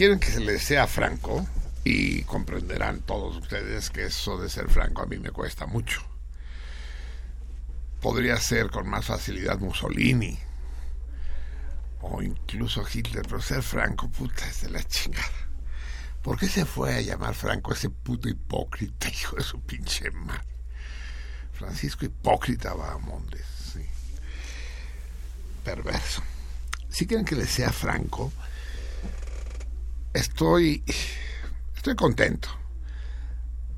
Quieren que se les sea franco y comprenderán todos ustedes que eso de ser franco a mí me cuesta mucho. Podría ser con más facilidad Mussolini o incluso Hitler, pero ser franco, puta, es de la chingada. ¿Por qué se fue a llamar Franco ese puto hipócrita, hijo de su pinche madre? Francisco Hipócrita va a Montes, sí. Perverso. Si quieren que les sea franco, estoy, estoy contento,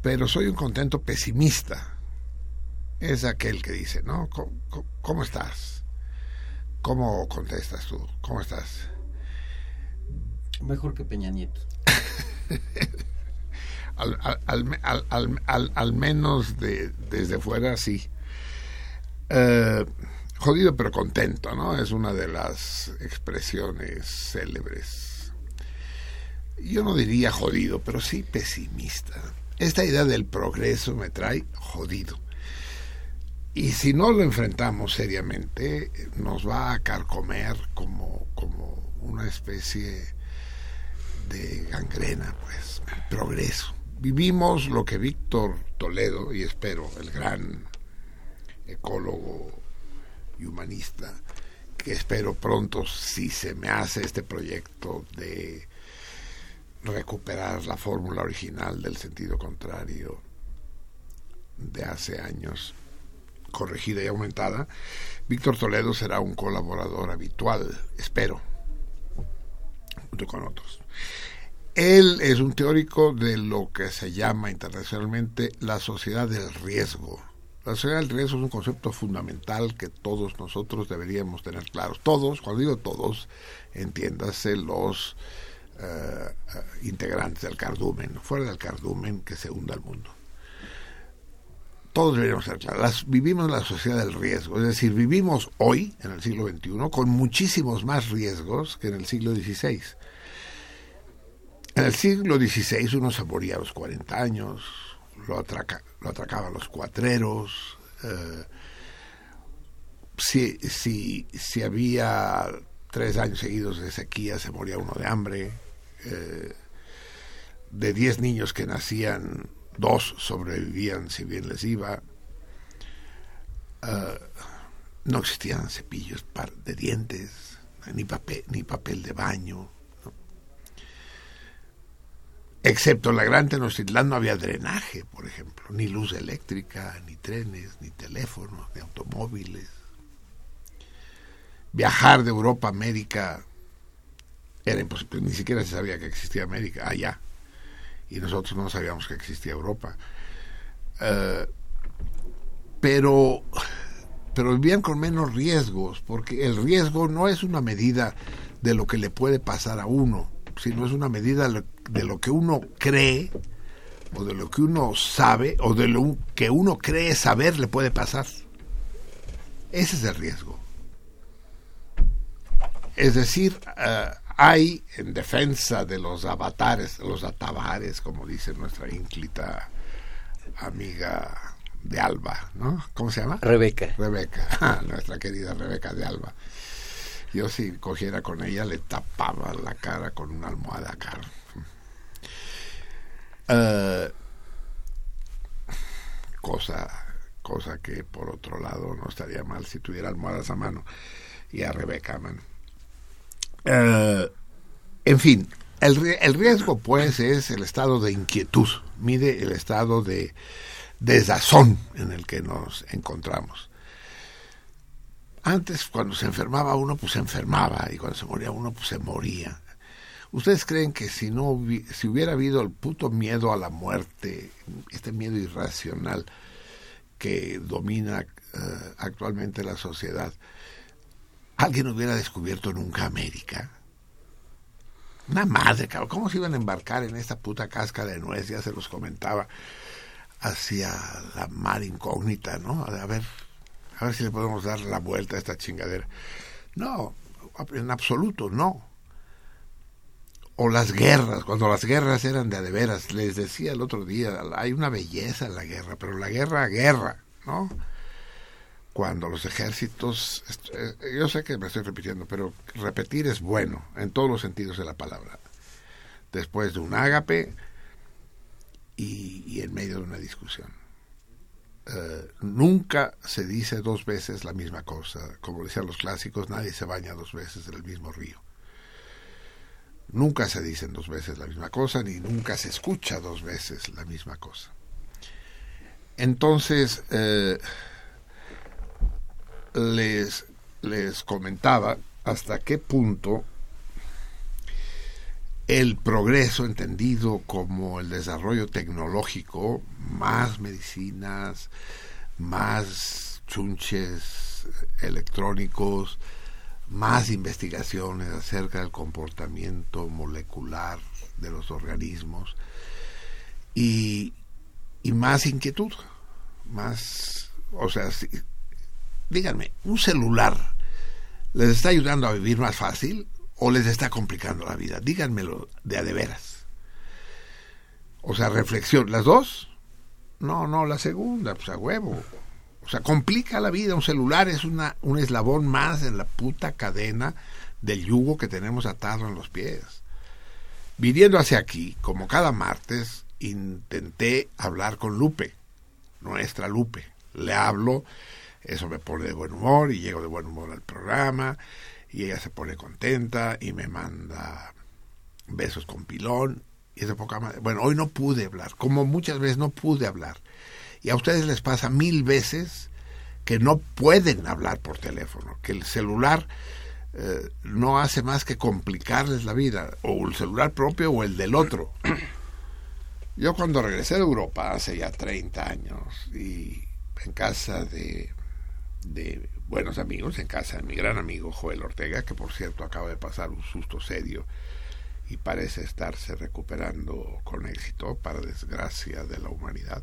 pero soy un contento pesimista. Es aquel que dice, ¿no? ¿Cómo, estás? ¿Cómo contestas tú? ¿Cómo estás? Mejor que Peña Nieto. Al, al, al, al- al- al- al menos de, desde fuera, sí. Eh, jodido pero contento, ¿no? Es una de las expresiones célebres. Yo no diría jodido, pero sí pesimista. Esta idea del progreso me trae jodido. Y si no lo enfrentamos seriamente, nos va a carcomer como, como una especie de gangrena, pues, el progreso. Vivimos lo que Víctor Toledo, y espero el gran ecólogo y humanista, que espero pronto, si se me hace este proyecto de recuperar la fórmula original del sentido contrario de hace años, corregida y aumentada, Víctor Toledo será un colaborador habitual, espero, junto con otros. Él es un teórico de lo que se llama internacionalmente la sociedad del riesgo. La sociedad del riesgo es un concepto fundamental que todos nosotros deberíamos tener claros. Todos, cuando digo todos, entiéndase los eh, integrantes del cardumen, fuera del cardumen que se hunda el mundo. Todos deberíamos ser claros. Las- vivimos en la sociedad del riesgo, es decir, vivimos hoy, en el siglo XXI, con muchísimos más riesgos que en el siglo XVI. En el siglo XVI uno se moría a los 40 años, lo, atraca, lo atracaban los cuatreros, eh, si, si, si había tres años seguidos de sequía se moría uno de hambre, eh, de 10 niños que nacían, dos sobrevivían si bien les iba, Eh, no existían cepillos de dientes, ni papel, ni papel de baño, Excepto en la Gran Tenochtitlán no había drenaje, por ejemplo, ni luz eléctrica, ni trenes, ni teléfonos, ni automóviles. Viajar de Europa a América era ni siquiera se sabía que existía América allá. Y nosotros no sabíamos que existía Europa. Eh, pero, pero vivían con menos riesgos, porque el riesgo no es una medida de lo que le puede pasar a uno, sino es una medida de lo que uno cree o de lo que uno sabe o de lo que uno cree saber le puede pasar. Ese es el riesgo. Es decir, eh, hay en defensa de los avatares, los atabares, como dice nuestra ínclita amiga de Alba, ¿no? ¿Cómo se llama? Rebeca. Rebeca, nuestra querida Rebeca de Alba. Yo si cogiera con ella le tapaba la cara con una almohada acá. Eh, cosa, cosa que por otro lado no estaría mal si tuviera almohadas a mano y a Rebeca man. Eh, en fin, el, el, riesgo pues es el estado de inquietud, mide el estado de desazón en el que nos encontramos. Antes, cuando se enfermaba uno, pues se enfermaba, y cuando se moría uno, pues se moría. ¿Ustedes creen que si no si hubiera habido el puto miedo a la muerte, este miedo irracional que domina eh, actualmente la sociedad, alguien hubiera descubierto nunca América? Una madre, cabrón, ¿cómo se iban a embarcar en esta puta casca de nuez? Ya se los comentaba, hacia la mar incógnita, ¿no? A ver, a ver si le podemos dar la vuelta a esta chingadera. No, en absoluto, no. O las guerras, cuando las guerras eran de a de veras, les decía el otro día, hay una belleza en la guerra, pero la guerra, guerra, ¿no? Cuando los ejércitos, eh, yo sé que me estoy repitiendo, pero repetir es bueno, en todos los sentidos de la palabra. Después de un ágape y, en medio de una discusión. Uh, nunca se dice dos veces la misma cosa. Como decían los clásicos, nadie se baña dos veces en el mismo río. Nunca se dicen dos veces la misma cosa, ni nunca se escucha dos veces la misma cosa. Entonces, eh, les, les comentaba hasta qué punto el progreso entendido como el desarrollo tecnológico, más medicinas, más chunches electrónicos, más investigaciones acerca del comportamiento molecular de los organismos y, y más inquietud, más, o sea, díganme, un celular les está ayudando a vivir más fácil o les está complicando la vida? Díganmelo de a de veras. O sea, reflexión, ¿las dos? No, no, la segunda, pues a huevo. O sea, complica la vida. Un celular es una, un eslabón más en la puta cadena del yugo que tenemos atado en los pies. Viniendo hacia aquí, como cada martes, intenté hablar con Lupe, nuestra Lupe. Le hablo, eso me pone de buen humor y llego de buen humor al programa y ella se pone contenta y me manda besos con pilón y de poca madre. Bueno, hoy no pude hablar, como muchas veces no pude hablar. Y a ustedes les pasa mil veces que no pueden hablar por teléfono, que el celular eh, no hace más que complicarles la vida, o el celular propio o el del otro. Yo cuando regresé de Europa hace ya 30 años y en casa de, de buenos amigos, en casa de mi gran amigo Joel Ortega, que por cierto acaba de pasar un susto serio y parece estarse recuperando con éxito, para desgracia de la humanidad.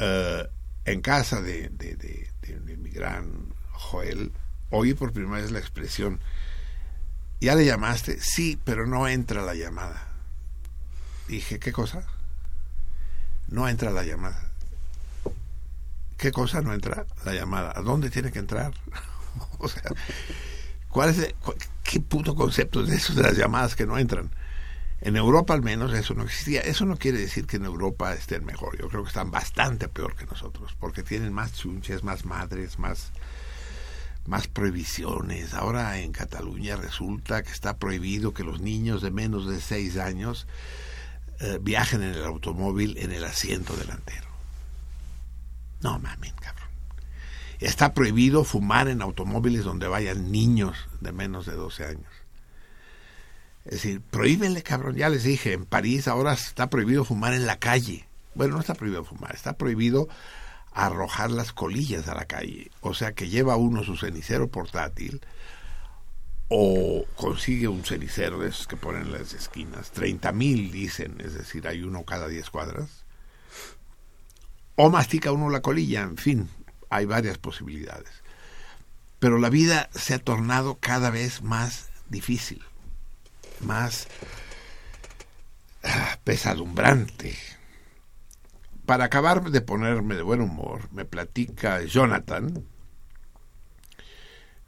Uh, en casa de, de, de, de, mi gran Joel, oí por primera vez la expresión, ¿ya le llamaste? Sí, pero no entra la llamada. Dije, ¿qué cosa? No entra la llamada. ¿Qué cosa no entra? La llamada. ¿A dónde tiene que entrar? o sea, ¿cuál es el, ¿qué puto concepto es eso de las llamadas que no entran? En Europa al menos eso no existía. Eso no quiere decir que en Europa estén mejor. Yo creo que están bastante peor que nosotros, porque tienen más chunches, más madres, más, más prohibiciones. Ahora en Cataluña resulta que está prohibido que los niños de menos de seis años eh, viajen en el automóvil en el asiento delantero. No mames, cabrón. Está prohibido fumar en automóviles donde vayan niños de menos de 12 años. Es decir, prohíbenle, cabrón. Ya les dije, en París ahora está prohibido fumar en la calle. Bueno, no está prohibido fumar, está prohibido arrojar las colillas a la calle. O sea que lleva uno su cenicero portátil o consigue un cenicero de esos que ponen en las esquinas, 30 mil dicen, es decir, hay uno cada 10 cuadras, o mastica uno la colilla, en fin, hay varias posibilidades. Pero la vida se ha tornado cada vez más difícil, más ah, pesadumbrante. Para acabar de ponerme de buen humor, me platica Jonathan,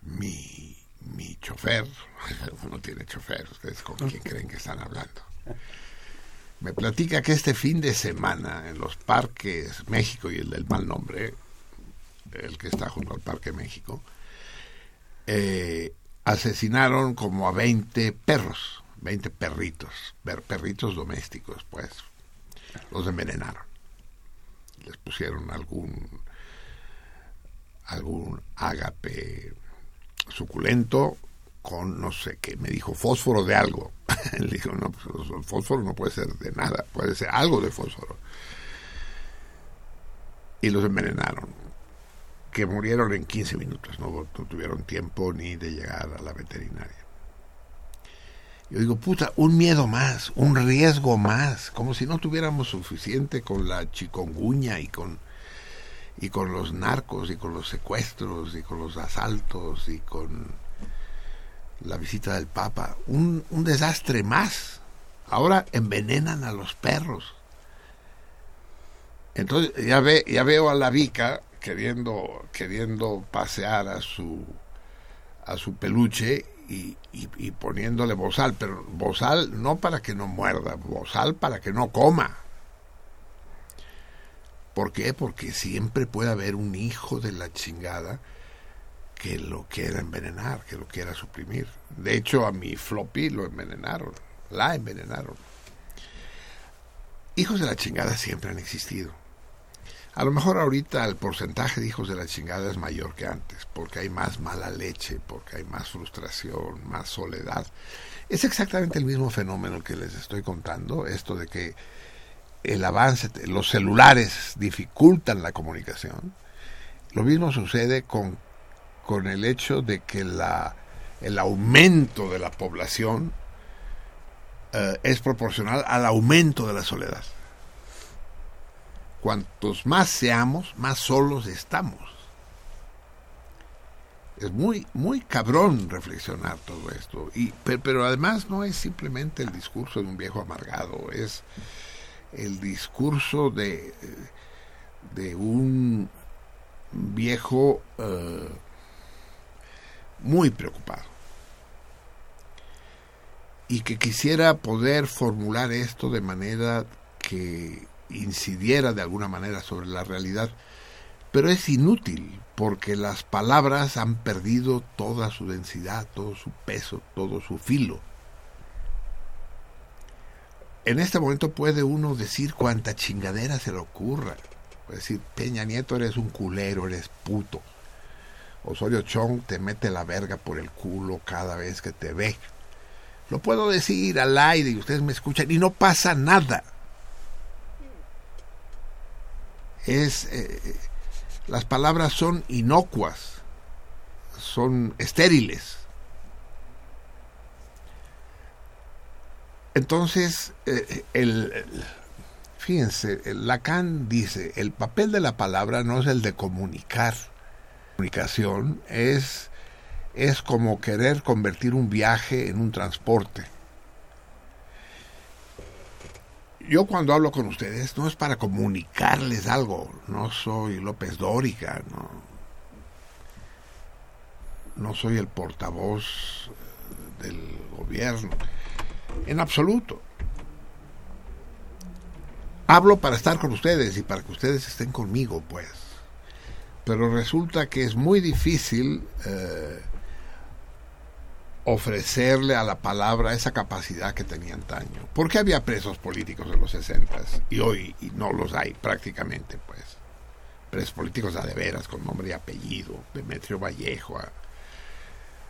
mi, mi chofer, no tiene chofer, ustedes con quién creen que están hablando. Me platica que este fin de semana en los parques México y el del mal nombre, el que está junto al Parque México, eh, asesinaron como a 20 perros, 20 perritos, perritos domésticos, pues. Los envenenaron. Les pusieron algún algún ágape suculento con no sé qué, me dijo fósforo de algo. Le dijo, no, pues el fósforo no puede ser de nada, puede ser algo de fósforo. Y los envenenaron, que murieron en 15 minutos, no, no tuvieron tiempo ni de llegar a la veterinaria. Yo digo, puta, un miedo más, un riesgo más, como si no tuviéramos suficiente con la chiconguña y con y con los narcos y con los secuestros y con los asaltos y con la visita del Papa. Un, un desastre más. Ahora envenenan a los perros. Entonces ya, ve, ya veo a la Vica queriendo, queriendo pasear a su, a su peluche y, y, y, poniéndole bozal, pero bozal no para que no muerda, bozal para que no coma. ¿Por qué? Porque siempre puede haber un hijo de la chingada que lo quiera envenenar, que lo quiera suprimir. De hecho, a mi floppy lo envenenaron, la envenenaron. Hijos de la chingada siempre han existido. A lo mejor ahorita el porcentaje de hijos de la chingada es mayor que antes, porque hay más mala leche, porque hay más frustración, más soledad. Es exactamente el mismo fenómeno que les estoy contando, esto de que el avance, los celulares dificultan la comunicación. Lo mismo sucede con, con el hecho de que la, el aumento de la población eh, es proporcional al aumento de la soledad. Cuantos más seamos, más solos estamos. Es muy, muy cabrón reflexionar todo esto. Y, pero, pero además no es simplemente el discurso de un viejo amargado, es el discurso de, de un viejo uh, muy preocupado y que quisiera poder formular esto de manera que incidiera de alguna manera sobre la realidad, pero es inútil porque las palabras han perdido toda su densidad, todo su peso, todo su filo. En este momento puede uno decir cuánta chingadera se le ocurra. Puede decir, Peña Nieto eres un culero, eres puto. Osorio Chong te mete la verga por el culo cada vez que te ve. Lo puedo decir al aire y ustedes me escuchan y no pasa nada es eh, las palabras son inocuas, son estériles. Entonces, eh, el, fíjense, Lacan dice, el papel de la palabra no es el de comunicar. Comunicación es, es como querer convertir un viaje en un transporte. yo cuando hablo con ustedes no es para comunicarles algo, no soy López Dóriga, no, no soy el portavoz del gobierno, en absoluto. Hablo para estar con ustedes y para que ustedes estén conmigo, pues. Pero resulta que es muy difícil eh, ofrecerle a la palabra esa capacidad que tenía antaño. ¿Por qué había presos políticos en los 60 y hoy no los hay prácticamente, pues? Presos políticos a de veras, con nombre y apellido, Demetrio Vallejo,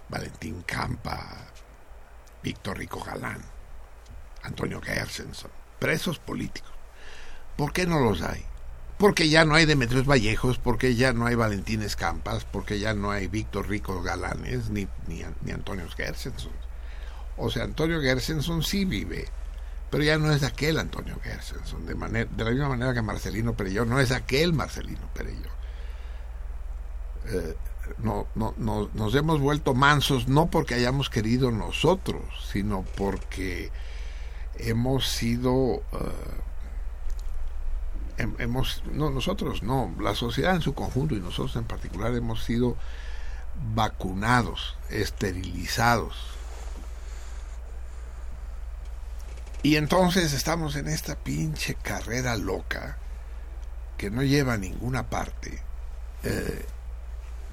Valentín Campa, Víctor Rico Galán, Antonio Gershenson, presos políticos. ¿Por qué no los hay? Porque ya no hay Demetrios Vallejos, porque ya no hay Valentín Escampas, porque ya no hay Víctor Ricos Galanes, ni, ni, ni Antonio Gersenson. O sea, Antonio Gersenson sí vive, pero ya no es aquel Antonio Gersenson, de, manera, de la misma manera que Marcelino Perello no es aquel Marcelino Perello. Eh, no, no, no, nos hemos vuelto mansos no porque hayamos querido nosotros, sino porque hemos sido... Uh, hemos, no, nosotros no, la sociedad en su conjunto y nosotros en particular hemos sido vacunados, esterilizados. Y entonces estamos en esta pinche carrera loca que no lleva a ninguna parte, eh,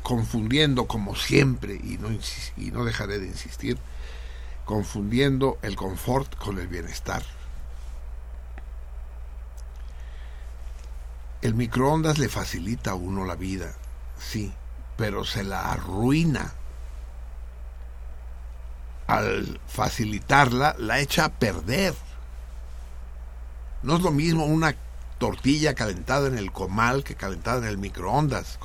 confundiendo como siempre, y no, y no dejaré de insistir, confundiendo el confort con el bienestar El microondas le facilita a uno la vida, sí, pero se la arruina. Al facilitarla, la echa a perder. No es lo mismo una tortilla calentada en el comal que calentada en el microondas.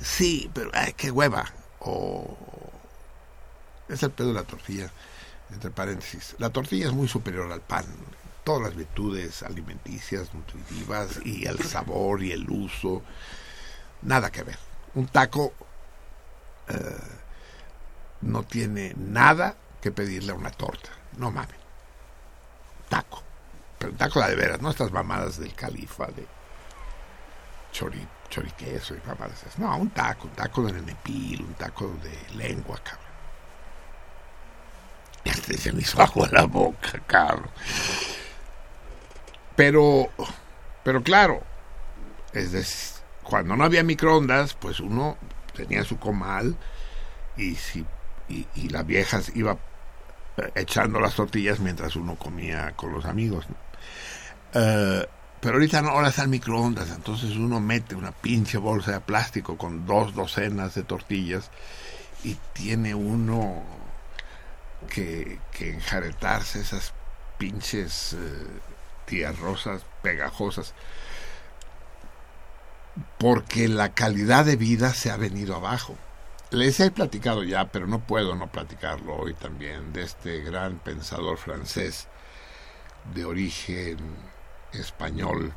Sí, pero ay, qué hueva. O es el pedo de la tortilla, entre paréntesis. La tortilla es muy superior al pan todas las virtudes alimenticias, nutritivas y el sabor y el uso, nada que ver. Un taco eh, no tiene nada que pedirle a una torta, no mames. Taco, pero un taco de veras, no estas mamadas del califa de chori, choriqueso y mamadas. No, un taco, un taco de nenepil, un taco de lengua, cabrón. Se me hizo agua la boca, cabrón. Pero, pero claro, es cuando no había microondas, pues uno tenía su comal y, si, y, las viejas iba eh, echando las tortillas mientras uno comía con los amigos. Eh, pero ahorita no, ahora están microondas, entonces uno mete una pinche bolsa de plástico con dos docenas de tortillas y tiene uno que, que enjaretarse esas pinches eh, rosas pegajosas, porque la calidad de vida se ha venido abajo. Les he platicado ya, pero no puedo no platicarlo hoy también, de este gran pensador francés de origen español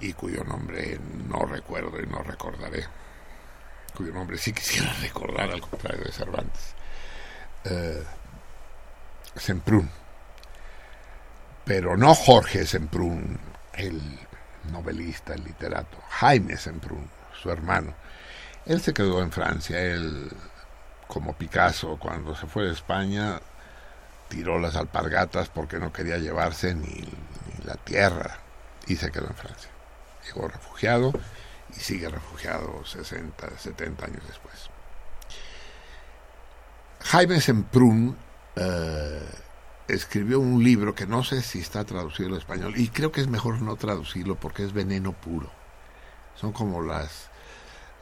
y cuyo nombre no recuerdo y no recordaré, cuyo nombre sí quisiera recordar al contrario de Cervantes. Eh, Semprún pero no Jorge Semprún, el novelista, el literato, Jaime Semprún, su hermano. Él se quedó en Francia, él, como Picasso, cuando se fue de España, tiró las alpargatas porque no quería llevarse ni, la tierra y se quedó en Francia. Llegó refugiado y sigue refugiado 60, 70 años después. Jaime Semprún eh, escribió un libro que no sé si está traducido al español y creo que es mejor no traducirlo porque es veneno puro. Son como las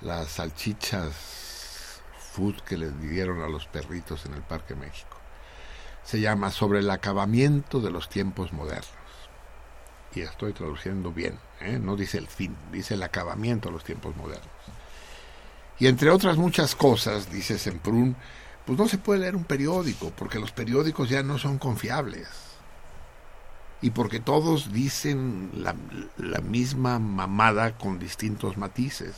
las salchichas food que les dieron a los perritos en el Parque México. Se llama Sobre el acabamiento de los tiempos modernos. Y estoy traduciendo bien, ¿eh? no dice el fin, dice el acabamiento de los tiempos modernos. Y entre otras muchas cosas, dice Semprún, pues no se puede leer un periódico, porque los periódicos ya no son confiables. Y porque todos dicen la, misma mamada con distintos matices.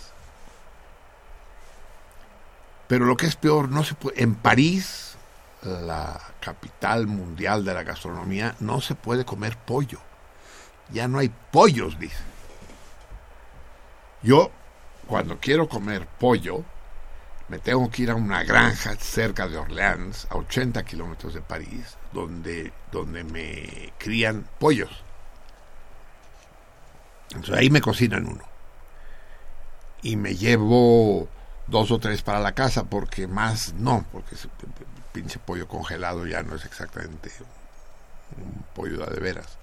Pero lo que es peor, no se puede, en París, la capital mundial de la gastronomía, no se puede comer pollo. Ya no hay pollos, dice. Yo, cuando quiero comer pollo, me tengo que ir a una granja cerca de Orleans, a 80 kilómetros de París, donde, donde me crían pollos. Entonces ahí me cocinan uno. Y me llevo dos o tres para la casa, porque más no, porque ese pinche pollo congelado ya no es exactamente un pollo de veras.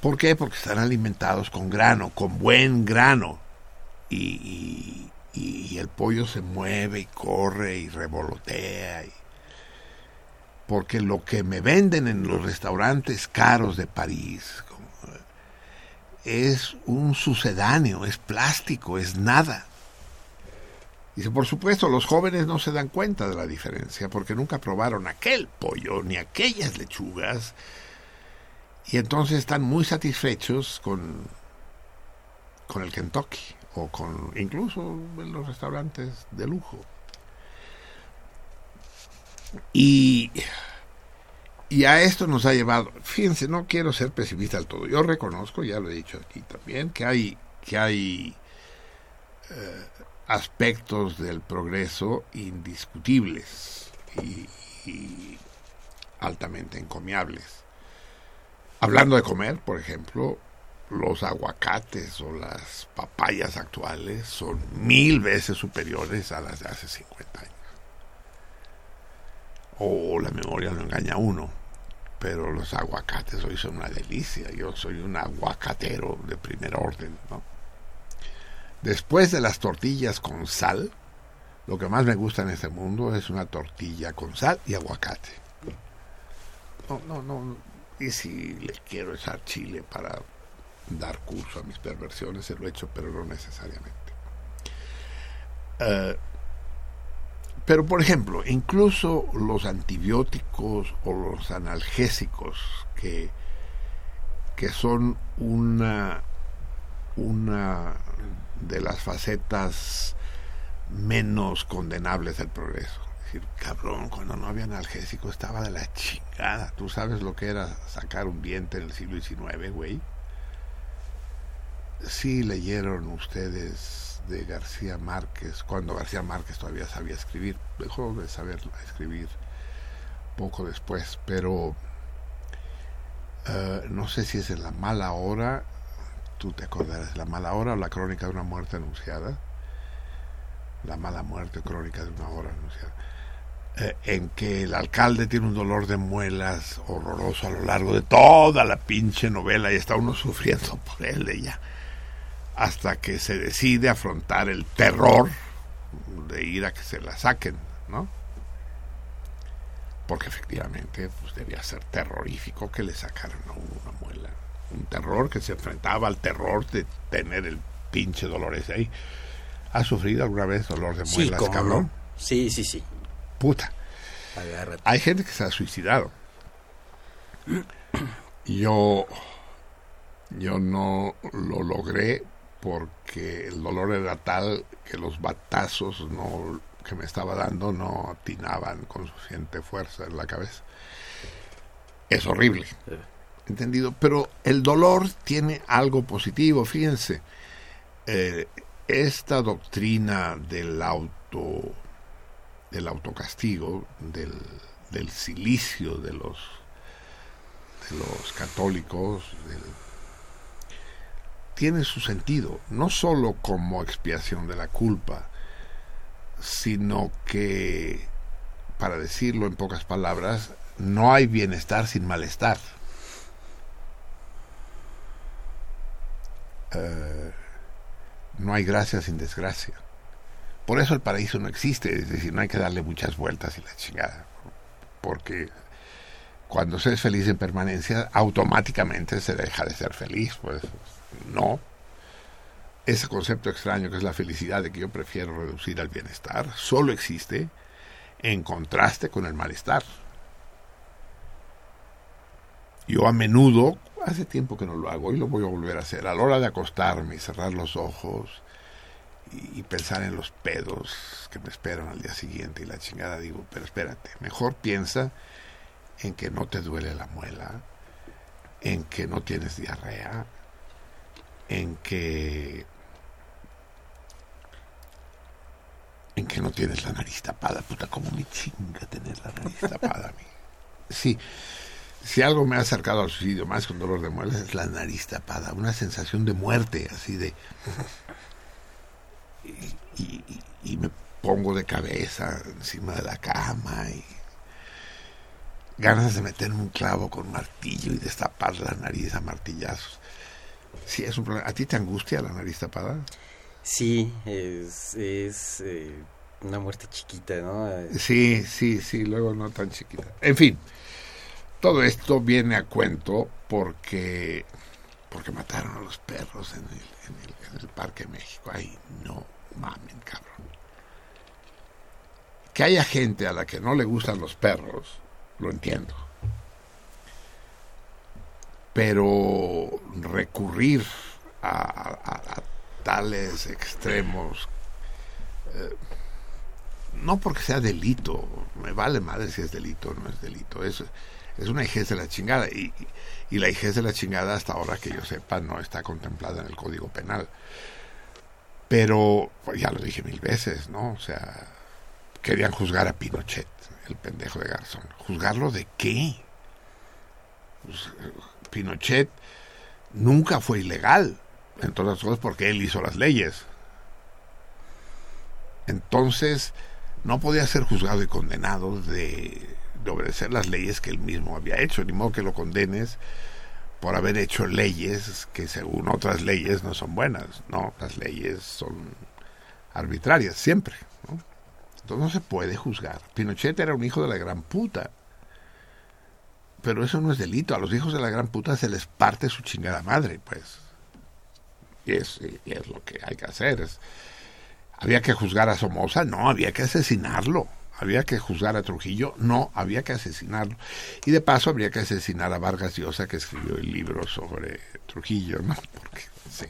¿Por qué? Porque están alimentados con grano, con buen grano. y, y, el pollo se mueve y corre y revolotea. porque lo que me venden en los restaurantes caros de París es un sucedáneo, es plástico, es nada. Dice, por supuesto, los jóvenes no se dan cuenta de la diferencia porque nunca probaron aquel pollo ni aquellas lechugas y entonces están muy satisfechos con, con el Kentucky o con incluso en los restaurantes de lujo. Y, y a esto nos ha llevado, fíjense, no quiero ser pesimista del todo, yo reconozco, ya lo he dicho aquí también, que hay, que hay eh, aspectos del progreso indiscutibles y, y altamente encomiables. Hablando de comer, por ejemplo, los aguacates o las papayas actuales son mil veces superiores a las de hace 50 años. O la memoria no engaña a uno, pero los aguacates hoy son una delicia. Yo soy un aguacatero de primer orden, ¿no? Después de las tortillas con sal, lo que más me gusta en este mundo es una tortilla con sal y aguacate. No, no, no. Y si le quiero echar chile para dar curso a mis perversiones, se lo he hecho, pero no necesariamente. Uh, pero, por ejemplo, incluso los antibióticos o los analgésicos que, que son una, una de las facetas menos condenables del progreso. Es decir, cabrón, cuando no había analgésico estaba de la chingada. ¿Tú sabes lo que era sacar un diente en el siglo XIX, güey? Sí leyeron ustedes de García Márquez, cuando García Márquez todavía sabía escribir. Dejó de saber escribir poco después, pero uh, no sé si es en La Mala Hora tú te acordarás, La mala hora o la crónica de una muerte anunciada, La mala muerte, crónica de una hora anunciada, eh, en que el alcalde tiene un dolor de muelas horroroso a lo largo de toda la pinche novela y está uno sufriendo por él ella, hasta que se decide afrontar el terror de ir a que se la saquen, ¿no? Porque efectivamente pues, debía ser terrorífico que le sacaran a uno una muela un terror que se enfrentaba al terror de tener el pinche dolor ese ahí. ¿Has sufrido alguna vez dolor de muelas, sí, cabrón? No? Sí, sí, sí. Puta. Agárrate. Hay gente que se ha suicidado. Yo, yo no lo logré porque el dolor era tal que los batazos no, que me estaba dando no atinaban con suficiente fuerza en la cabeza. Es horrible. ¿entendido? Pero el dolor tiene algo positivo, fíjense. Eh, esta doctrina del auto del autocastigo, del, del silicio de los de los católicos, del, tiene su sentido, no solo como expiación de la culpa, sino que, para decirlo en pocas palabras, no hay bienestar sin malestar. Uh, no hay gracia sin desgracia. Por eso el paraíso no existe, es decir, no hay que darle muchas vueltas y la chingada. Porque cuando se es feliz en permanencia, automáticamente se deja de ser feliz. Pues no. Ese concepto extraño que es la felicidad, de que yo prefiero reducir al bienestar, solo existe en contraste con el malestar. Yo a menudo, hace tiempo que no lo hago y lo voy a volver a hacer, a la hora de acostarme y cerrar los ojos y, y, pensar en los pedos que me esperan al día siguiente y la chingada, digo, pero espérate, mejor piensa en que no te duele la muela, en que no tienes diarrea, en que en que no tienes la nariz tapada, puta, como me chinga tener la nariz tapada a mí. Sí, si algo me ha acercado al suicidio más con dolor de muelas es la nariz tapada, una sensación de muerte, así de... Y, me pongo de cabeza encima de la cama y ganas de meterme un clavo con martillo y destapar la nariz a martillazos. Sí, es un problema. ¿A ti te angustia la nariz tapada? Sí, es, es eh, una muerte chiquita, ¿no? Sí, sí, sí, luego no tan chiquita. En fin, todo esto viene a cuento porque porque mataron a los perros en el, en el, en el Parque México. Ay, no mamen, cabrón. Que haya gente a la que no le gustan los perros, lo entiendo. Pero recurrir a, tales extremos, eh, no porque sea delito, me vale madre si es delito o no es delito, es, es una hijez de la chingada. Y, la hijez de la chingada, hasta ahora que yo sepa, no está contemplada en el Código Penal. Pero, pues ya lo dije mil veces, ¿no? O sea, querían juzgar a Pinochet, el pendejo de Garzón. ¿Juzgarlo de qué? Pues, Pinochet nunca fue ilegal, en todas las cosas, porque él hizo las leyes. Entonces, no podía ser juzgado y condenado de, de obedecer las leyes que él mismo había hecho, ni modo que lo condenes por haber hecho leyes que según otras leyes no son buenas, no, las leyes son arbitrarias siempre, ¿no? Entonces no se puede juzgar. Pinochet era un hijo de la gran puta. Pero eso no es delito. A los hijos de la gran puta se les parte su chingada madre, pues. Y es, lo que hay que hacer. ¿Había que juzgar a Somoza? No, había que asesinarlo. ¿Había que juzgar a Trujillo? No, había que asesinarlo. Y de paso habría que asesinar a Vargas Llosa, que escribió el libro sobre Trujillo, ¿no? Porque, sí.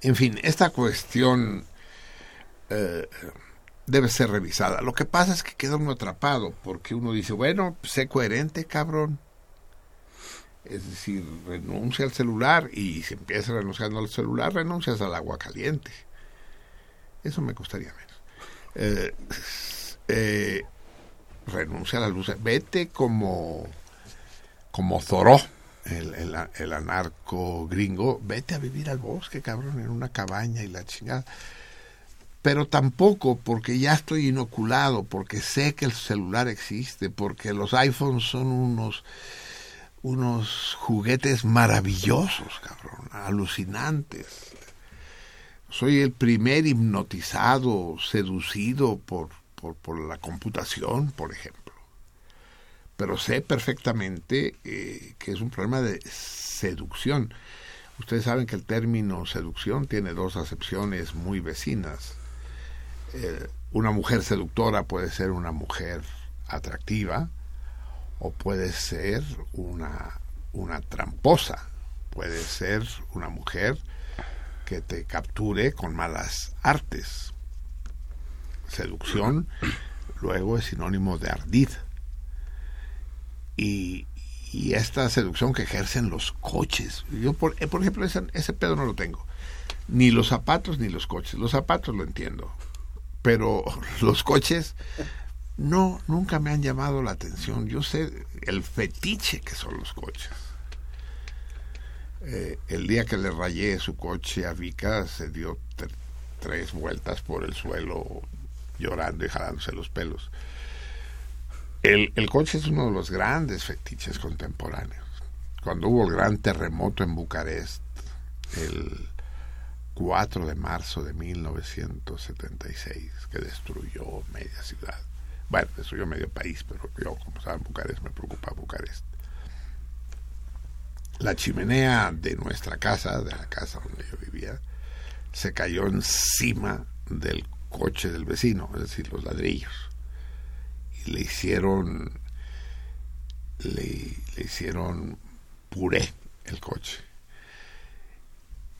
En fin, esta cuestión eh, debe ser revisada. Lo que pasa es que queda uno atrapado, porque uno dice, bueno, sé coherente, cabrón. Es decir, renuncia al celular y si empiezas renunciando al celular, renuncias al agua caliente. Eso me costaría menos. Eh, eh, renuncia a la luz. Vete como, como Zoró, el, el, el anarco gringo. Vete a vivir al bosque, cabrón, en una cabaña y la chingada. Pero tampoco porque ya estoy inoculado, porque sé que el celular existe, porque los iPhones son unos unos juguetes maravillosos, cabrón, alucinantes. Soy el primer hipnotizado, seducido por, por, la computación, por ejemplo. Pero sé perfectamente eh, que es un problema de seducción. Ustedes saben que el término seducción tiene dos acepciones muy vecinas. Eh, una mujer seductora puede ser una mujer atractiva, o puede ser una, una tramposa, puede ser una mujer que te capture con malas artes. Seducción luego es sinónimo de ardid. Y, esta seducción que ejercen los coches. Yo, por, eh, por ejemplo, ese, ese pedo no lo tengo. Ni los zapatos ni los coches. Los zapatos lo entiendo. Pero los coches no, nunca me han llamado la atención. Yo sé el fetiche que son los coches. Eh, el día que le rayé su coche a Vika se dio tre- tres vueltas por el suelo llorando y jalándose los pelos. El, el coche es uno de los grandes fetiches contemporáneos. Cuando hubo el gran terremoto en Bucarest, el 4 de marzo de 1976, que destruyó media ciudad, bueno, destruyó medio país, pero yo, como saben, Bucarest me preocupa Bucarest. La chimenea de nuestra casa, de la casa donde yo vivía, se cayó encima del coche del vecino, es decir, los ladrillos. Y le hicieron, le, le hicieron puré el coche.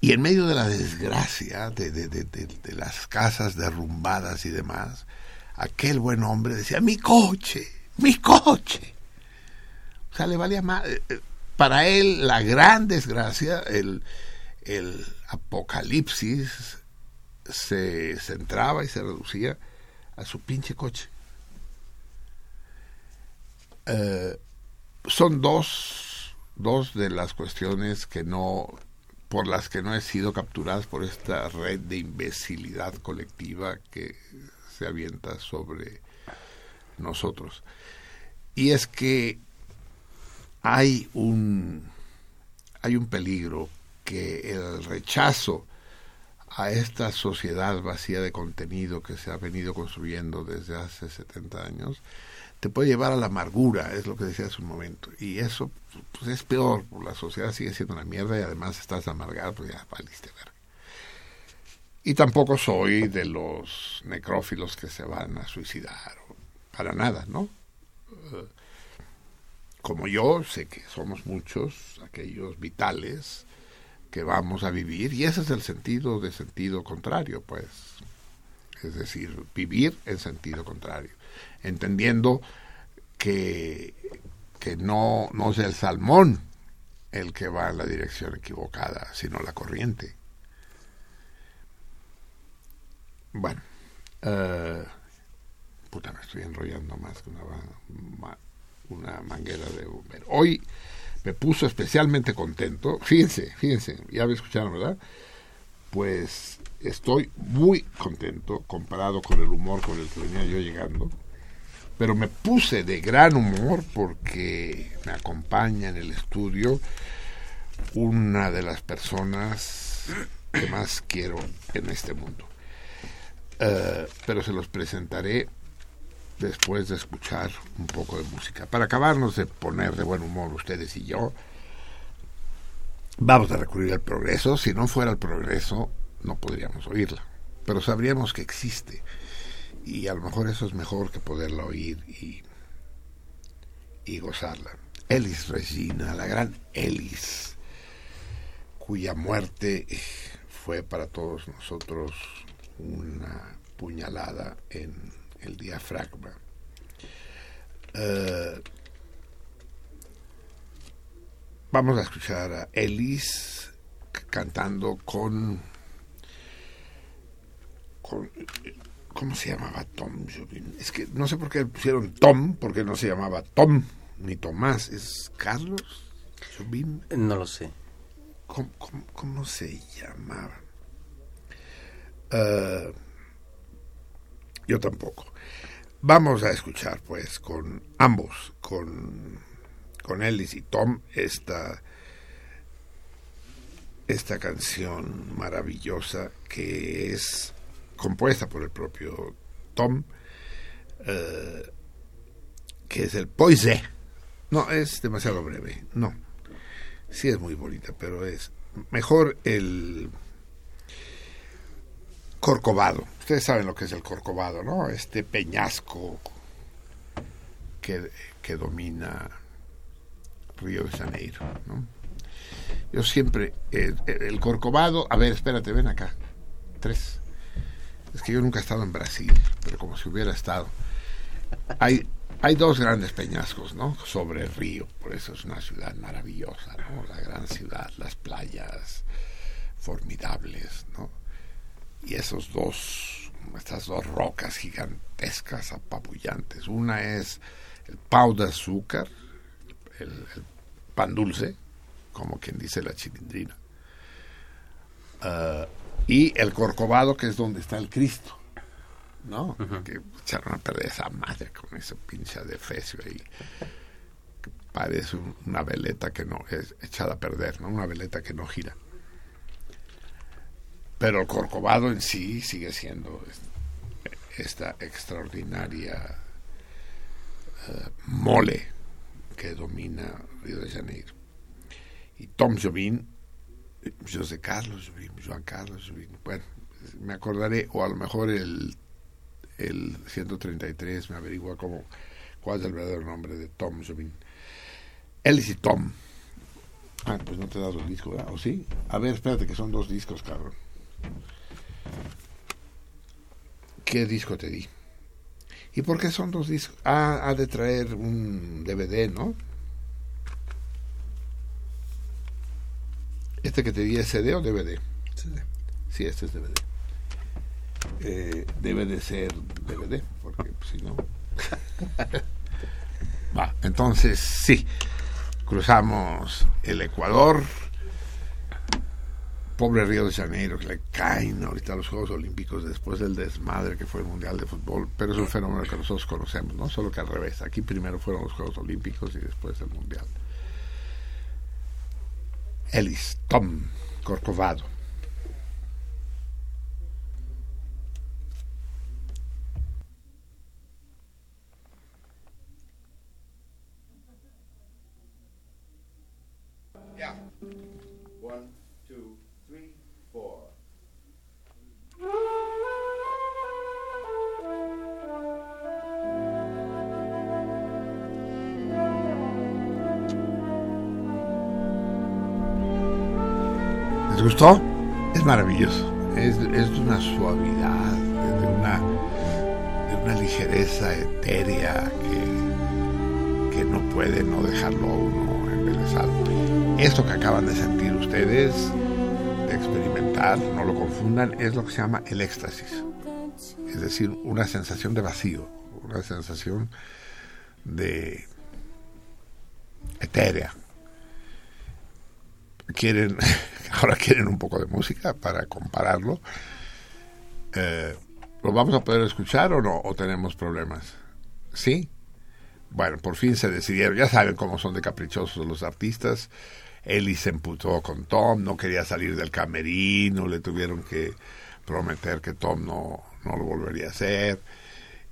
Y en medio de la desgracia, de, de, de, de, las casas derrumbadas y demás, aquel buen hombre decía, mi coche, mi coche. O sea, le valía más. Para él, la gran desgracia, el, el apocalipsis, se centraba y se reducía a su pinche coche. Eh, son dos, dos de las cuestiones que no por las que no he sido capturadas por esta red de imbecilidad colectiva que se avienta sobre nosotros. Y es que hay un hay un peligro que el rechazo a esta sociedad vacía de contenido que se ha venido construyendo desde hace 70 años te puede llevar a la amargura, es lo que decía hace un momento. Y eso pues, es peor, la sociedad sigue siendo una mierda y además estás amargado, pues ya valiste ver. Y tampoco soy de los necrófilos que se van a suicidar, para nada, ¿no? Eh, como yo, sé que somos muchos, aquellos vitales, que vamos a vivir, y ese es el sentido de sentido contrario, pues. Es decir, vivir en sentido contrario, entendiendo que, que no, no es el salmón el que va en la dirección equivocada, sino la corriente. Bueno, uh, puta, me estoy enrollando más que una, una manguera de bombero. Hoy me puso especialmente contento. Fíjense, fíjense, ya me escucharon, ¿verdad? Pues estoy muy contento comparado con el humor con el que venía yo llegando. Pero me puse de gran humor porque me acompaña en el estudio una de las personas que más quiero en este mundo. Eh, pero se los presentaré después de escuchar un poco de música. Para acabarnos de poner de buen humor ustedes y yo, vamos a recurrir al progreso. Si no fuera el progreso, no podríamos oírla, pero sabríamos que existe. Y a lo mejor eso es mejor que poderla oír y, y gozarla. Elis Regina, la gran Elis, cuya muerte fue para todos nosotros una puñalada en el diafragma. Uh, vamos a escuchar a Ellis cantando con, con ¿cómo se llamaba Tom Jobin? Es que no sé por qué pusieron Tom, porque no se llamaba Tom ni Tomás, ¿es Carlos Jobin? No lo sé. ¿Cómo, cómo, cómo se llamaba? Uh, yo tampoco. Vamos a escuchar, pues, con ambos, con, con Ellis y Tom, esta, esta canción maravillosa que es compuesta por el propio Tom, uh, que es el Poise. No, es demasiado breve, no. Sí es muy bonita, pero es mejor el Corcovado. Ustedes saben lo que es el Corcovado, ¿no? Este peñasco que, que domina Río de Janeiro. Yo siempre, eh, el Corcovado, a ver, espérate, ven acá, tres. Es que yo nunca he estado en Brasil, pero como si hubiera estado. Hay, hay dos grandes peñascos, ¿no? Sobre el río, por eso es una ciudad maravillosa, ¿no? La gran ciudad, las playas formidables, ¿no? y esos dos, estas dos rocas gigantescas, apabullantes. Una es el pau de azúcar, el, pan dulce, como quien dice la chilindrina, uh, y el corcovado, que es donde está el Cristo. ¿No? Uh -huh. Que echaron a perder esa madre con esa pincha de fecio ahí. Que parece un, una veleta que no es echada a perder, ¿no? Una veleta que no gira pero el Corcovado en sí sigue siendo esta extraordinaria uh, mole que domina Río de Janeiro. Y Tom Jobim, José Carlos Jobim, Juan Carlos Jobim, bueno, me acordaré, o a lo mejor el, el 133 me averigua cómo, cuál es el verdadero nombre de Tom Jobim. Ellis y Tom. Ah, pues no te he dado el disco, ¿verdad? ¿O sí? A ver, espérate, que son dos discos, cabrón. ¿Qué disco te di? ¿Y por qué son dos discos? Ah, ha de traer un DVD, ¿no? ¿Este que te di es CD o DVD? CD. Sí, este es DVD. Eh, debe de ser DVD, porque si no... Va, entonces sí, cruzamos el Ecuador pobre Río de Janeiro, que le caen ahorita los Juegos Olímpicos después del desmadre que fue el Mundial de Fútbol, pero es un fenómeno que nosotros conocemos, ¿no? Solo que al revés, aquí primero fueron los Juegos Olímpicos y después el Mundial. Ellis, Tom, Corcovado. Gustó? Es maravilloso. Es, de una suavidad, de una, de una ligereza etérea que, que no puede no dejarlo a uno embelesado. Esto que acaban de sentir ustedes, de experimentar, no lo confundan, es lo que se llama el éxtasis. Es decir, una sensación de vacío, una sensación de etérea. Quieren, ahora quieren un poco de música para compararlo. Eh, ¿Lo vamos a poder escuchar o no? ¿O tenemos problemas? ¿Sí? Bueno, por fin se decidieron. Ya saben cómo son de caprichosos los artistas. Eli se emputó con Tom, no quería salir del camerino, le tuvieron que prometer que Tom no, no lo volvería a hacer.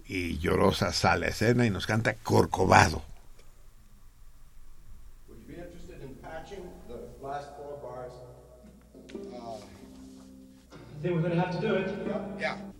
Y Llorosa sale a escena y nos canta Corcovado. Think we're going to have to do it. Yeah. One,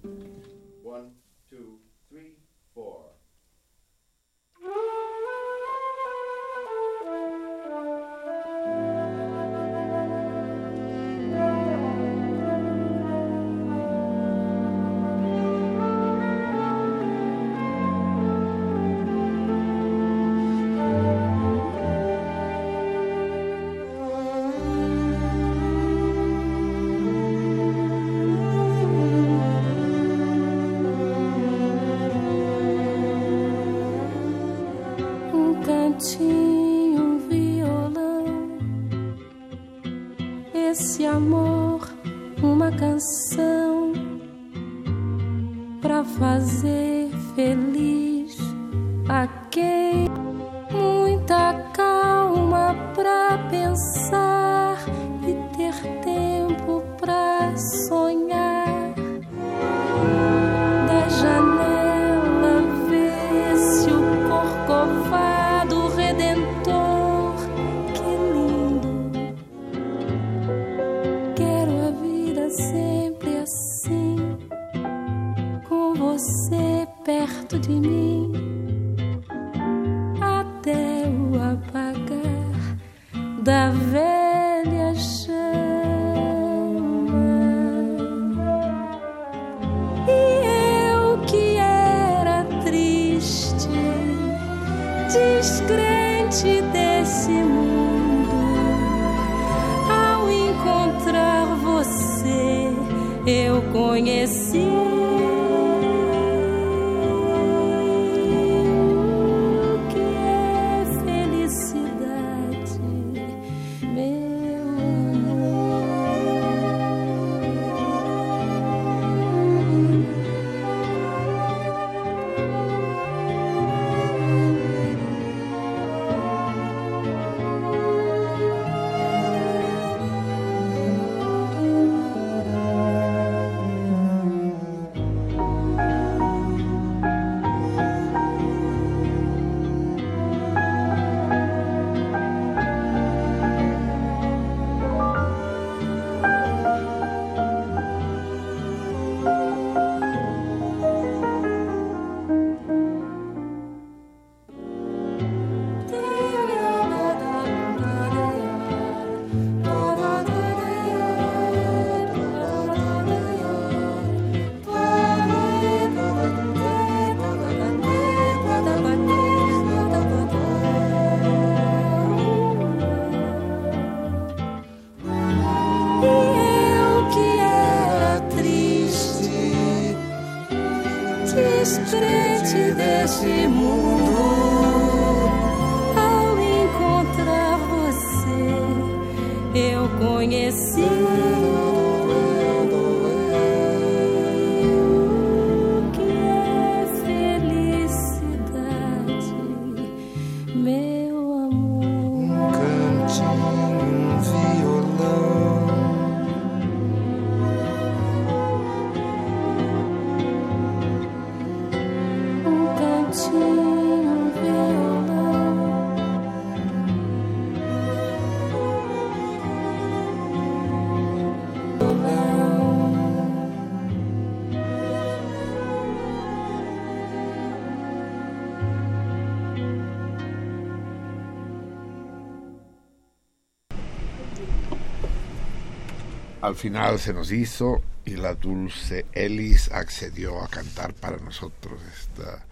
al final se nos hizo y la dulce Ellis accedió a cantar para nosotros esta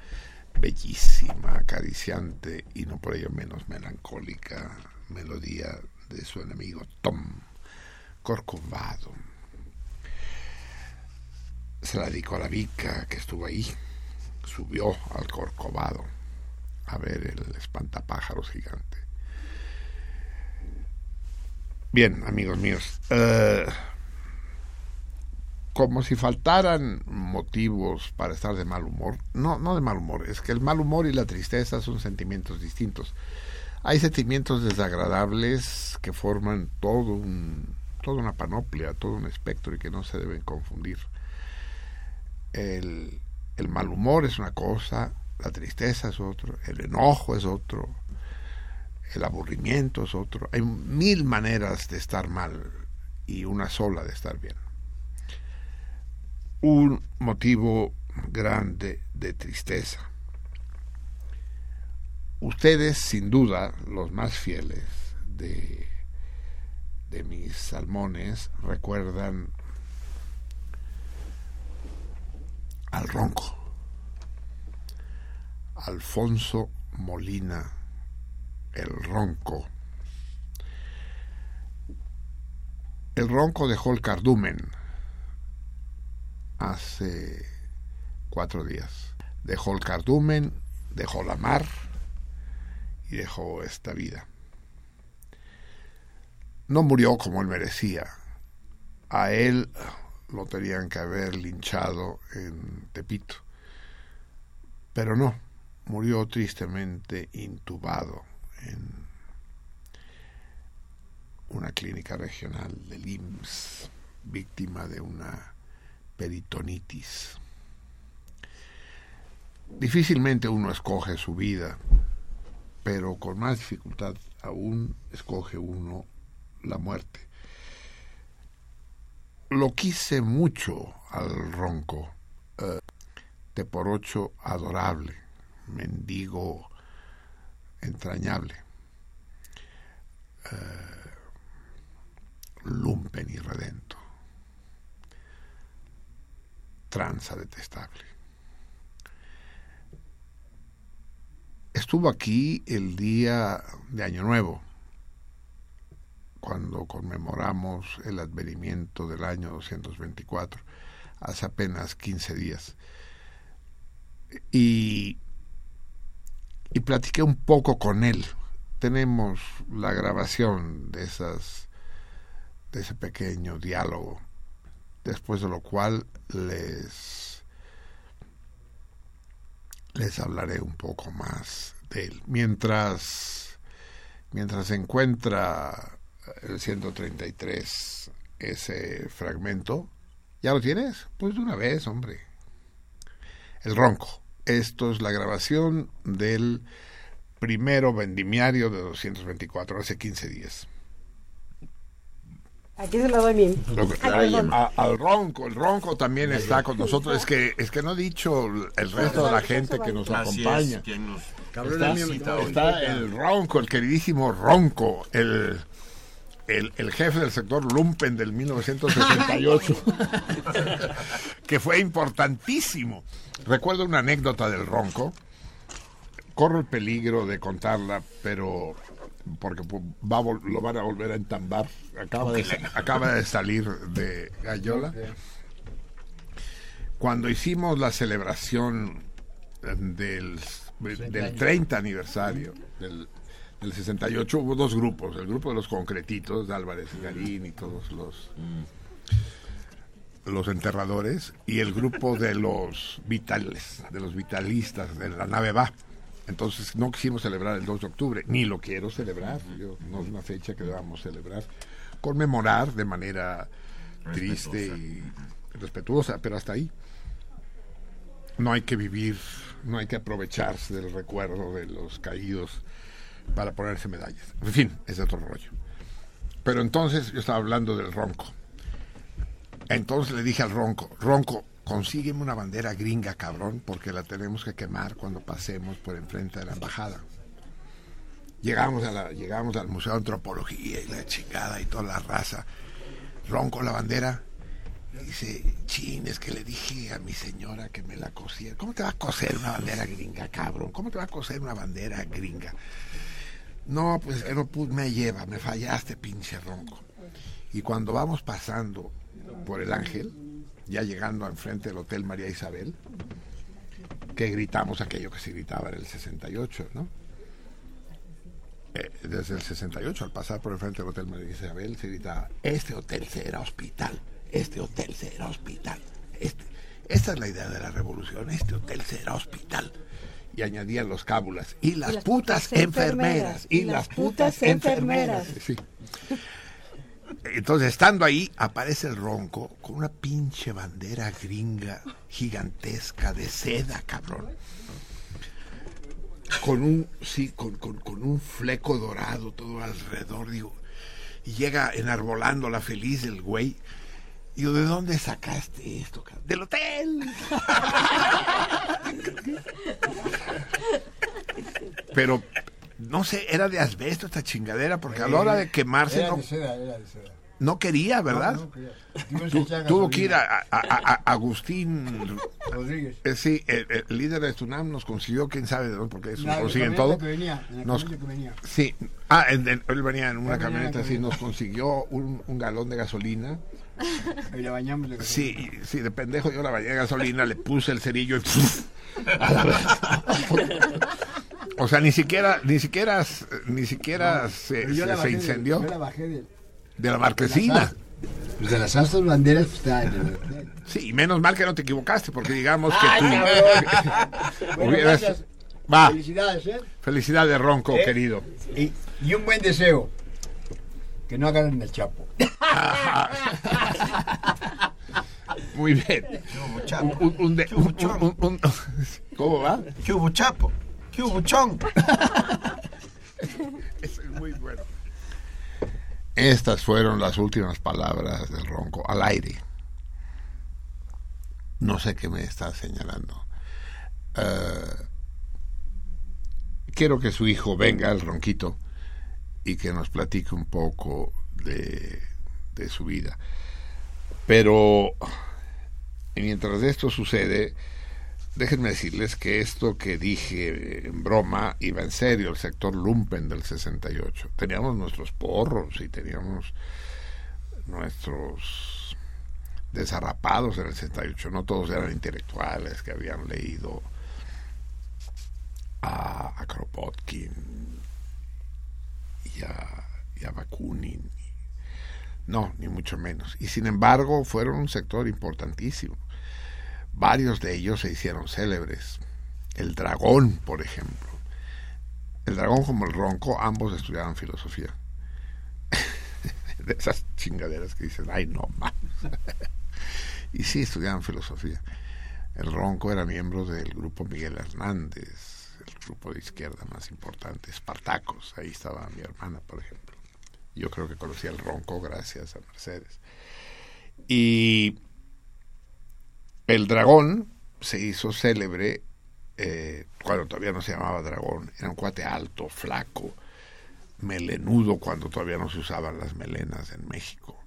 bellísima, acariciante y no por ello menos melancólica melodía de su enemigo Tom Corcovado. Se la dedicó a la Vica que estuvo ahí, subió al Corcovado a ver el espantapájaros gigante. Bien, amigos míos, eh, como si faltaran motivos para estar de mal humor. No, no de mal humor, es que el mal humor y la tristeza son sentimientos distintos. Hay sentimientos desagradables que forman todo un, toda una panoplia, todo un espectro y que no se deben confundir. El, el mal humor es una cosa, la tristeza es otro, el enojo es otro, el aburrimiento es otro. Hay mil maneras de estar mal y una sola de estar bien. Un motivo grande de tristeza. Ustedes, sin duda, los más fieles de, de mis salmones, recuerdan al ronco. Alfonso Molina, el ronco. El ronco dejó el cardumen hace cuatro días. Dejó el cardumen, dejó la mar y dejó esta vida. No murió como él merecía. A él lo tenían que haber linchado en Tepito. Pero no, murió tristemente intubado en una clínica regional del IMSS, víctima de una peritonitis. Difícilmente uno escoge su vida, pero con más dificultad aún escoge uno la muerte. Lo quise mucho al ronco, eh, de por ocho adorable, mendigo entrañable, eh, lumpen y redento, tranza detestable. Estuvo aquí el día de Año Nuevo, cuando conmemoramos el advenimiento del año 224, hace apenas 15 días. Y, y platiqué un poco con él. Tenemos la grabación de esas de ese pequeño diálogo, después de lo cual les les hablaré un poco más de él. Mientras mientras se encuentra el 133 ese fragmento, ¿ya lo tienes? Pues de una vez, hombre. El ronco. Esto es la grabación del primero vendimiario de 224, hace 15 días. Aquí se lo doy bien. Lo que- Ay, a- al ronco, el ronco también está con nosotros. Es que, es que no he dicho el resto de la gente que nos acompaña. es, quien nos Está, hoy. está el ronco, el queridísimo ronco, el, el, el jefe del sector Lumpen del 1968, que fue importantísimo. Recuerdo una anécdota del ronco, corro el peligro de contarla, pero porque pu- va a lo van a volver a entambar. Acaba de, sa- acaba de salir de Gallola. Cuando hicimos la celebración del, del 30 aniversario del, del 68, hubo dos grupos. El grupo de los concretitos, de Álvarez Garín y todos los los enterradores y el grupo de los vitales, de los vitalistas de la nave va. Entonces no quisimos celebrar el 2 de octubre, ni lo quiero celebrar, yo- no es una fecha que debamos celebrar, conmemorar de manera triste y respetuosa, pero hasta ahí. No hay que vivir, no hay que aprovecharse del recuerdo de los caídos para ponerse medallas. En fin, es otro rollo. Pero entonces yo estaba hablando del ronco. Entonces le dije al Ronco, Ronco, consígueme una bandera gringa, cabrón, porque la tenemos que quemar cuando pasemos por enfrente de la embajada. Llegamos, a la, llegamos al Museo de Antropología y la chingada y toda la raza. Ronco la bandera. Dice, chin, es que le dije a mi señora que me la cosiera. ¿Cómo te va a coser una bandera gringa, cabrón? ¿Cómo te va a coser una bandera gringa? No, pues pude, me lleva, me fallaste, pinche ronco. Y cuando vamos pasando por el Ángel, ya llegando enfrente del Hotel María Isabel, que gritamos aquello que se gritaba en el 68, ¿no? Eh, desde el 68, al pasar por el frente del Hotel María Isabel, se gritaba, este hotel será hospital, este hotel será hospital. Este. Esta es la idea de la revolución, este hotel será hospital. Y añadían los cábulas, y las, las putas, putas enfermeras, y las putas enfermeras. enfermeras. Sí. Entonces, estando ahí, aparece el ronco con una pinche bandera gringa gigantesca de seda, cabrón. Con un, sí, con, con, con un fleco dorado todo alrededor, digo. Y llega enarbolando la feliz el güey. Digo, ¿de dónde sacaste esto, cabrón? ¡Del hotel! Pero, no sé, era de asbesto esta chingadera, porque a la hora de quemarse Era no, de seda, era de seda. no quería, ¿verdad? No, no, quería. Tu- tuvo que ir a, a- a- a- Agustín. Rodríguez. eh, sí, el, el líder de Tunam nos consiguió, quién sabe de dónde, porque eso consiguen todo. que venía, en la Nos- camioneta que venía. Sí, ah, en- en- él venía en una Él camioneta así, nos consiguió un, un galón de gasolina. Ahí la bañamos de Sí, y- sí, de pendejo yo la bañé de gasolina, le puse el cerillo y ¡puf! a la vez. O sea, ni siquiera, ni siquiera, ni siquiera se, bajé de- incendió yo la bajé de, de la marquesina. pues de las altas banderas pues, está en el hotel. Sí, menos mal que no te equivocaste, porque digamos que tú Bueno, hubieras... Va, Felicidades, ¿eh? felicidades, Ronco, Eh. querido. Y, y un buen deseo. Que no hagan el chapo. Muy bien. Un un- un- un- ¿Cómo va? ¿Qué hubo, chapo? ¿Qué hubo, chon? Eso es muy bueno. Estas fueron las últimas palabras del Ronco al aire. No sé qué me está señalando. Eh, quiero que su hijo venga, el Ronquito, y que nos platique un poco de, de su vida. Pero mientras esto sucede, déjenme decirles que esto que dije en broma iba en serio, el sector lumpen del 68. Teníamos nuestros porros y teníamos nuestros desarrapados en el 68. No todos eran intelectuales que habían leído a, Kropotkin y a Bakunin. No, ni mucho menos. Y sin embargo fueron un sector importantísimo. Varios de ellos se hicieron célebres. El dragón, por ejemplo. El dragón como el ronco, ambos estudiaban filosofía. de esas chingaderas que dicen, ay, no más. y sí, estudiaban filosofía. El ronco era miembro del grupo Miguel Hernández, el grupo de izquierda más importante, Espartacos. Ahí estaba mi hermana, por ejemplo. Yo creo que conocí al ronco gracias a Mercedes. Y el dragón se hizo célebre eh, cuando todavía no se llamaba dragón. Era un cuate alto, flaco, melenudo cuando todavía no se usaban las melenas en México.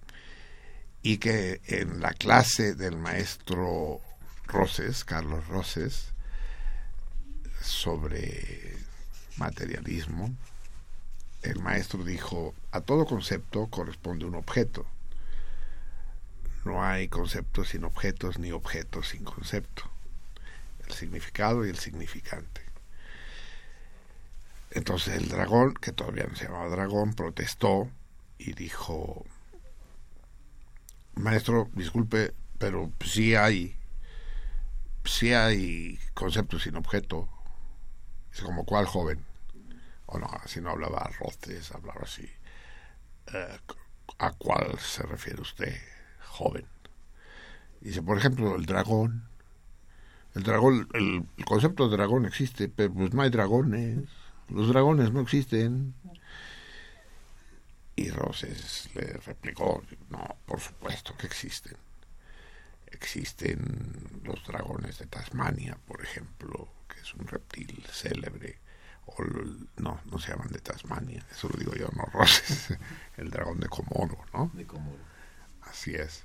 Y que en la clase del maestro Roses, Carlos Roses, sobre materialismo, el maestro dijo, a todo concepto corresponde un objeto. No hay conceptos sin objetos ni objetos sin concepto. El significado y el significante. Entonces el dragón, que todavía no se llamaba dragón, protestó y dijo, maestro, disculpe, pero sí hay, sí hay conceptos sin objeto. Es como cuál joven. O no, así no hablaba Roces, hablaba así. Eh, ¿A cuál se refiere usted, joven? Dice, por ejemplo, el dragón. El dragón, el, concepto de dragón existe, pero pues no hay dragones. Los dragones no existen. Y Roses le replicó, no, por supuesto que existen. Existen los dragones de Tasmania, por ejemplo, que es un reptil célebre. O no, no se llaman de Tasmania, eso lo digo yo, no Roses. El dragón de Comoro, ¿no? De Comoro. Así es.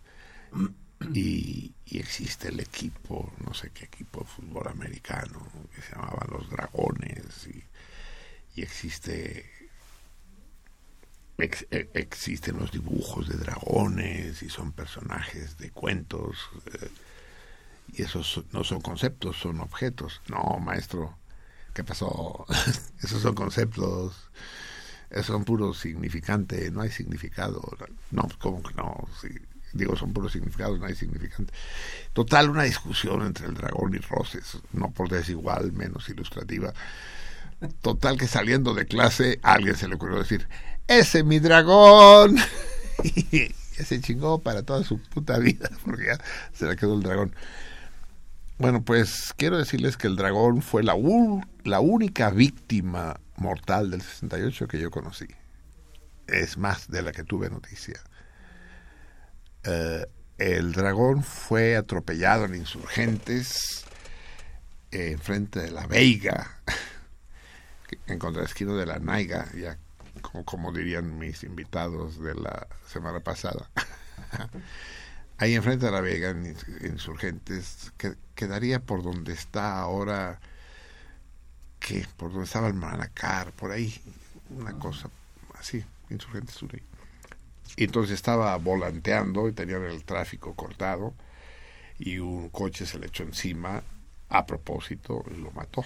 Y, existe el equipo, no sé qué equipo de fútbol americano, que se llamaban los Dragones, y, existe ex- e- existen los dibujos de dragones y son personajes de cuentos eh, y esos so- no son conceptos, son objetos. No, maestro, ¿qué pasó? esos son conceptos, son puro significante, no hay significado. No, ¿cómo que no? Sí, digo, son puros significados, no hay significante. Total, una discusión entre el dragón y Roses, no por desigual, menos ilustrativa. Total que saliendo de clase alguien se le ocurrió decir, ese mi dragón. y se chingó para toda su puta vida, porque ya se le quedó el dragón. Bueno, pues quiero decirles que el dragón fue la, la única víctima mortal del 68 que yo conocí. Es más de la que tuve noticia. Eh, el dragón fue atropellado en insurgentes eh, enfrente de la Veiga, en contraesquina de la Naiga, ya como, como dirían mis invitados de la semana pasada. Ahí enfrente de la Vega, en Ins- Insurgentes, que quedaría por donde está ahora, que por donde estaba el Manacar, por ahí, una cosa así, Insurgentes Sur. Y entonces estaba volanteando y tenían el tráfico cortado y un coche se le echó encima a propósito y lo mató.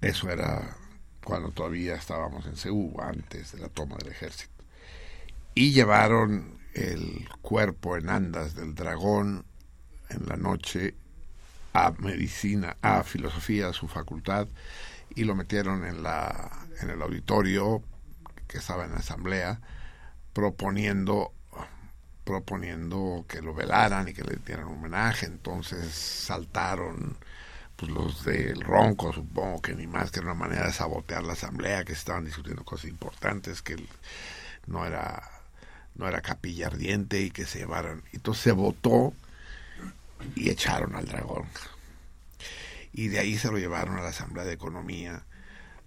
Eso era cuando todavía estábamos en Ceú, antes de la toma del ejército. Y llevaron el cuerpo en andas del dragón en la noche a medicina, a filosofía, a su facultad, y lo metieron en, la, en el auditorio que estaba en la asamblea, proponiendo proponiendo que lo velaran y que le dieran homenaje. Entonces saltaron pues los del ronco, supongo que ni más que era una manera de sabotear la asamblea, que estaban discutiendo cosas importantes, que no era no era capilla ardiente y que se llevaran. Entonces se votó y echaron al dragón. Y de ahí se lo llevaron a la Asamblea de Economía,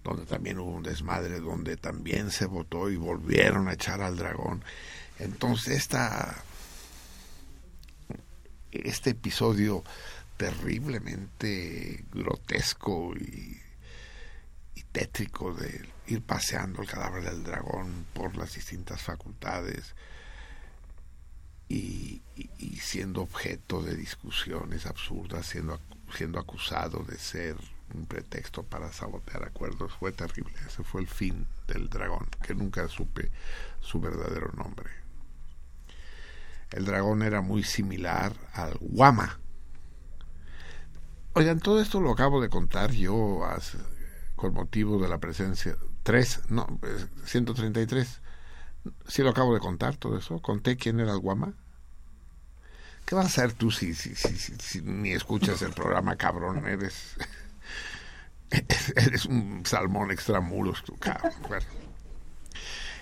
donde también hubo un desmadre, donde también se votó y volvieron a echar al dragón. Entonces esta este episodio terriblemente grotesco y, y tétrico de ir paseando el cadáver del dragón por las distintas facultades y, siendo objeto de discusiones absurdas, siendo, siendo acusado de ser un pretexto para sabotear acuerdos, fue terrible. Ese fue el fin del dragón, que nunca supe su verdadero nombre. El dragón era muy similar al guama. Oigan, todo esto lo acabo de contar yo con motivo de la presencia. Tres, no, pues, 133. Sí lo acabo de contar todo eso. Conté quién era el guama. ¿Qué vas a hacer tú si, si, si, si- ni escuchas el programa, cabrón? Eres, eres un salmón extramuros, tú, cabrón.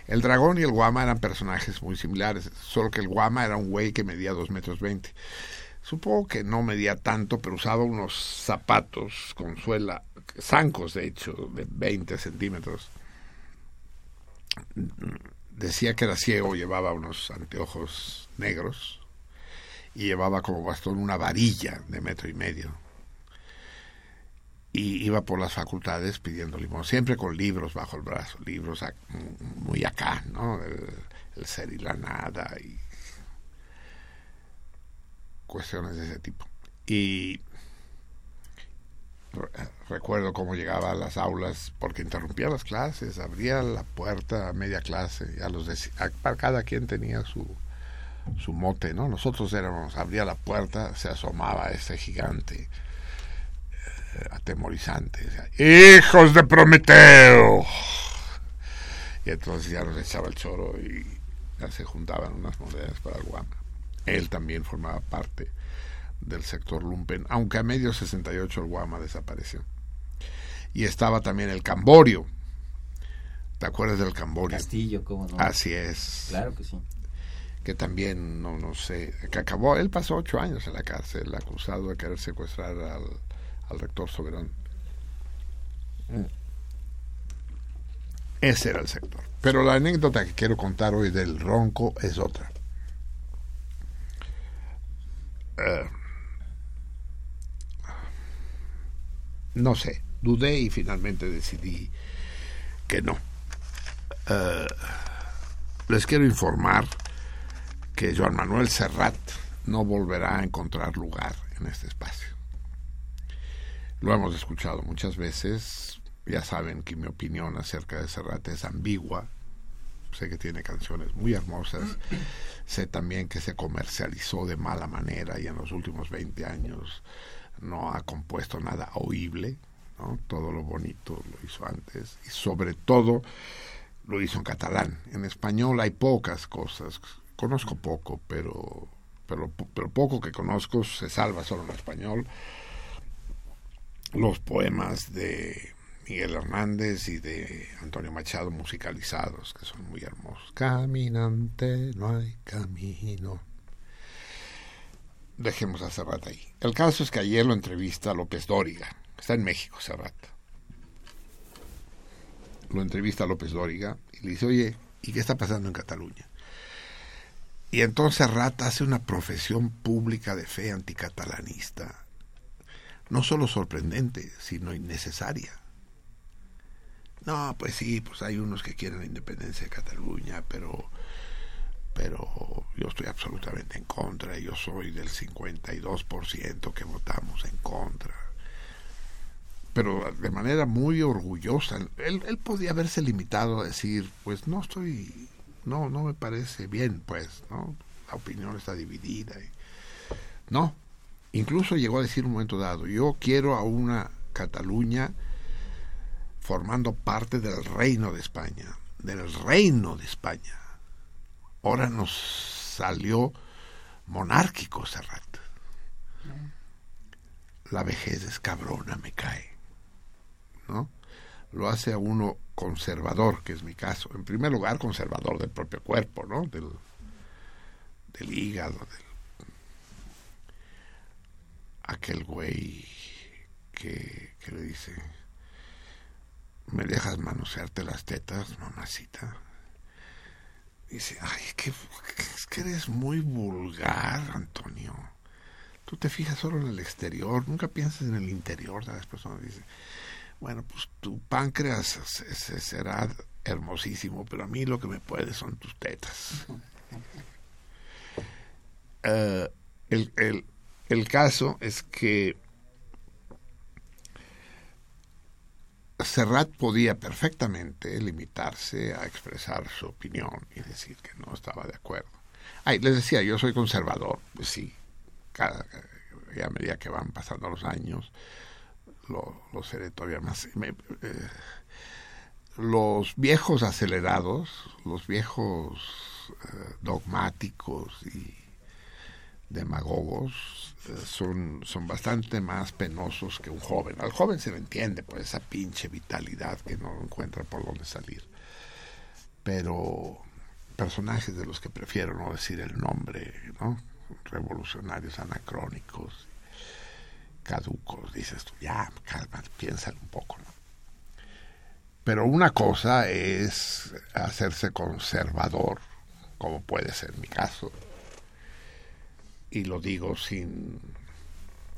El dragón y el guama eran personajes muy similares, solo que el guama era un güey que medía dos metros veinte. Supongo que no medía tanto, pero usaba unos zapatos con suela, zancos de hecho, de 20 centímetros. Decía que era ciego, llevaba unos anteojos negros y llevaba como bastón una varilla de metro y medio. Y iba por las facultades pidiendo limón, siempre con libros bajo el brazo, libros muy acá, ¿no? El, ser y la nada y cuestiones de ese tipo. Y re- recuerdo cómo llegaba a las aulas porque interrumpía las clases, abría la puerta a media clase, ya los a- para cada quien tenía su su mote, ¿no? Nosotros éramos, abría la puerta, se asomaba ese gigante eh, atemorizante, decía, hijos de Prometeo. Y entonces ya nos echaba el choro y ya se juntaban unas monedas para el guama. Él también formaba parte del sector lumpen, aunque a medio 68 el Guama desapareció. Y estaba también el Camborio. ¿Te acuerdas del Camborio? Castillo, ¿cómo no? Así es. Claro que sí. Que también, no, no sé, que acabó, él pasó ocho años en la cárcel, acusado de querer secuestrar al, al rector Soberón. Ese era el sector. Pero la anécdota que quiero contar hoy del ronco es otra. Eh, no sé, dudé y finalmente decidí que no. Eh, les quiero informar que Joan Manuel Serrat no volverá a encontrar lugar en este espacio. Lo hemos escuchado muchas veces, ya saben que mi opinión acerca de Serrat es ambigua, sé que tiene canciones muy hermosas, sé también que se comercializó de mala manera y en los últimos 20 años no ha compuesto nada oíble, todo lo bonito lo hizo antes y sobre todo lo hizo en catalán. En español hay pocas cosas, conozco poco, pero, pero, pero poco que conozco se salva solo en español. Los poemas de Miguel Hernández y de Antonio Machado musicalizados, que son muy hermosos. Caminante, no hay camino. Dejemos a Serrat ahí. El caso es que ayer lo entrevista López Dóriga. Está en México, Serrat. Lo entrevista López Dóriga y le dice, oye, ¿y qué está pasando en Cataluña? Y entonces Serrat hace una profesión pública de fe anticatalanista, no solo sorprendente, sino innecesaria. No, pues sí, pues hay unos que quieren la independencia de Cataluña, pero pero yo estoy absolutamente en contra, yo soy del 52% que votamos en contra. Pero de manera muy orgullosa, él, él podía haberse limitado a decir, pues no estoy, no, no me parece bien, pues, ¿no? La opinión está dividida. no, incluso llegó a decir un momento dado, yo quiero a una Cataluña formando parte del reino de España, del reino de España. Ahora nos salió monárquico Serrat. La vejez es cabrona, me cae. ¿No? Lo hace a uno conservador, que es mi caso. En primer lugar, conservador del propio cuerpo, ¿no? Del, del hígado, del aquel güey que, que le dice ¿me dejas manosearte las tetas, mamacita? Dice, ay, que, es que eres muy vulgar, Antonio. Tú te fijas solo en el exterior, nunca piensas en el interior de las personas. Dice, bueno, pues tu páncreas se- se- será hermosísimo, pero a mí lo que me puede son tus tetas. Eh, el, el, el caso es que Serrat podía perfectamente limitarse a expresar su opinión y decir que no estaba de acuerdo. Ay, les decía, yo soy conservador, pues sí, cada, a medida que van pasando los años, lo, lo seré todavía más. Eh, los viejos acelerados, los viejos eh, dogmáticos y demagogos eh, son, son bastante más penosos que un joven. Al joven se le entiende por esa pinche vitalidad que no encuentra por dónde salir. Pero personajes de los que prefiero no decir el nombre, ¿no? Revolucionarios anacrónicos, caducos, dices tú, ya, calma, piénsalo un poco. Pero una cosa es hacerse conservador, como puede ser mi caso, y lo digo sin,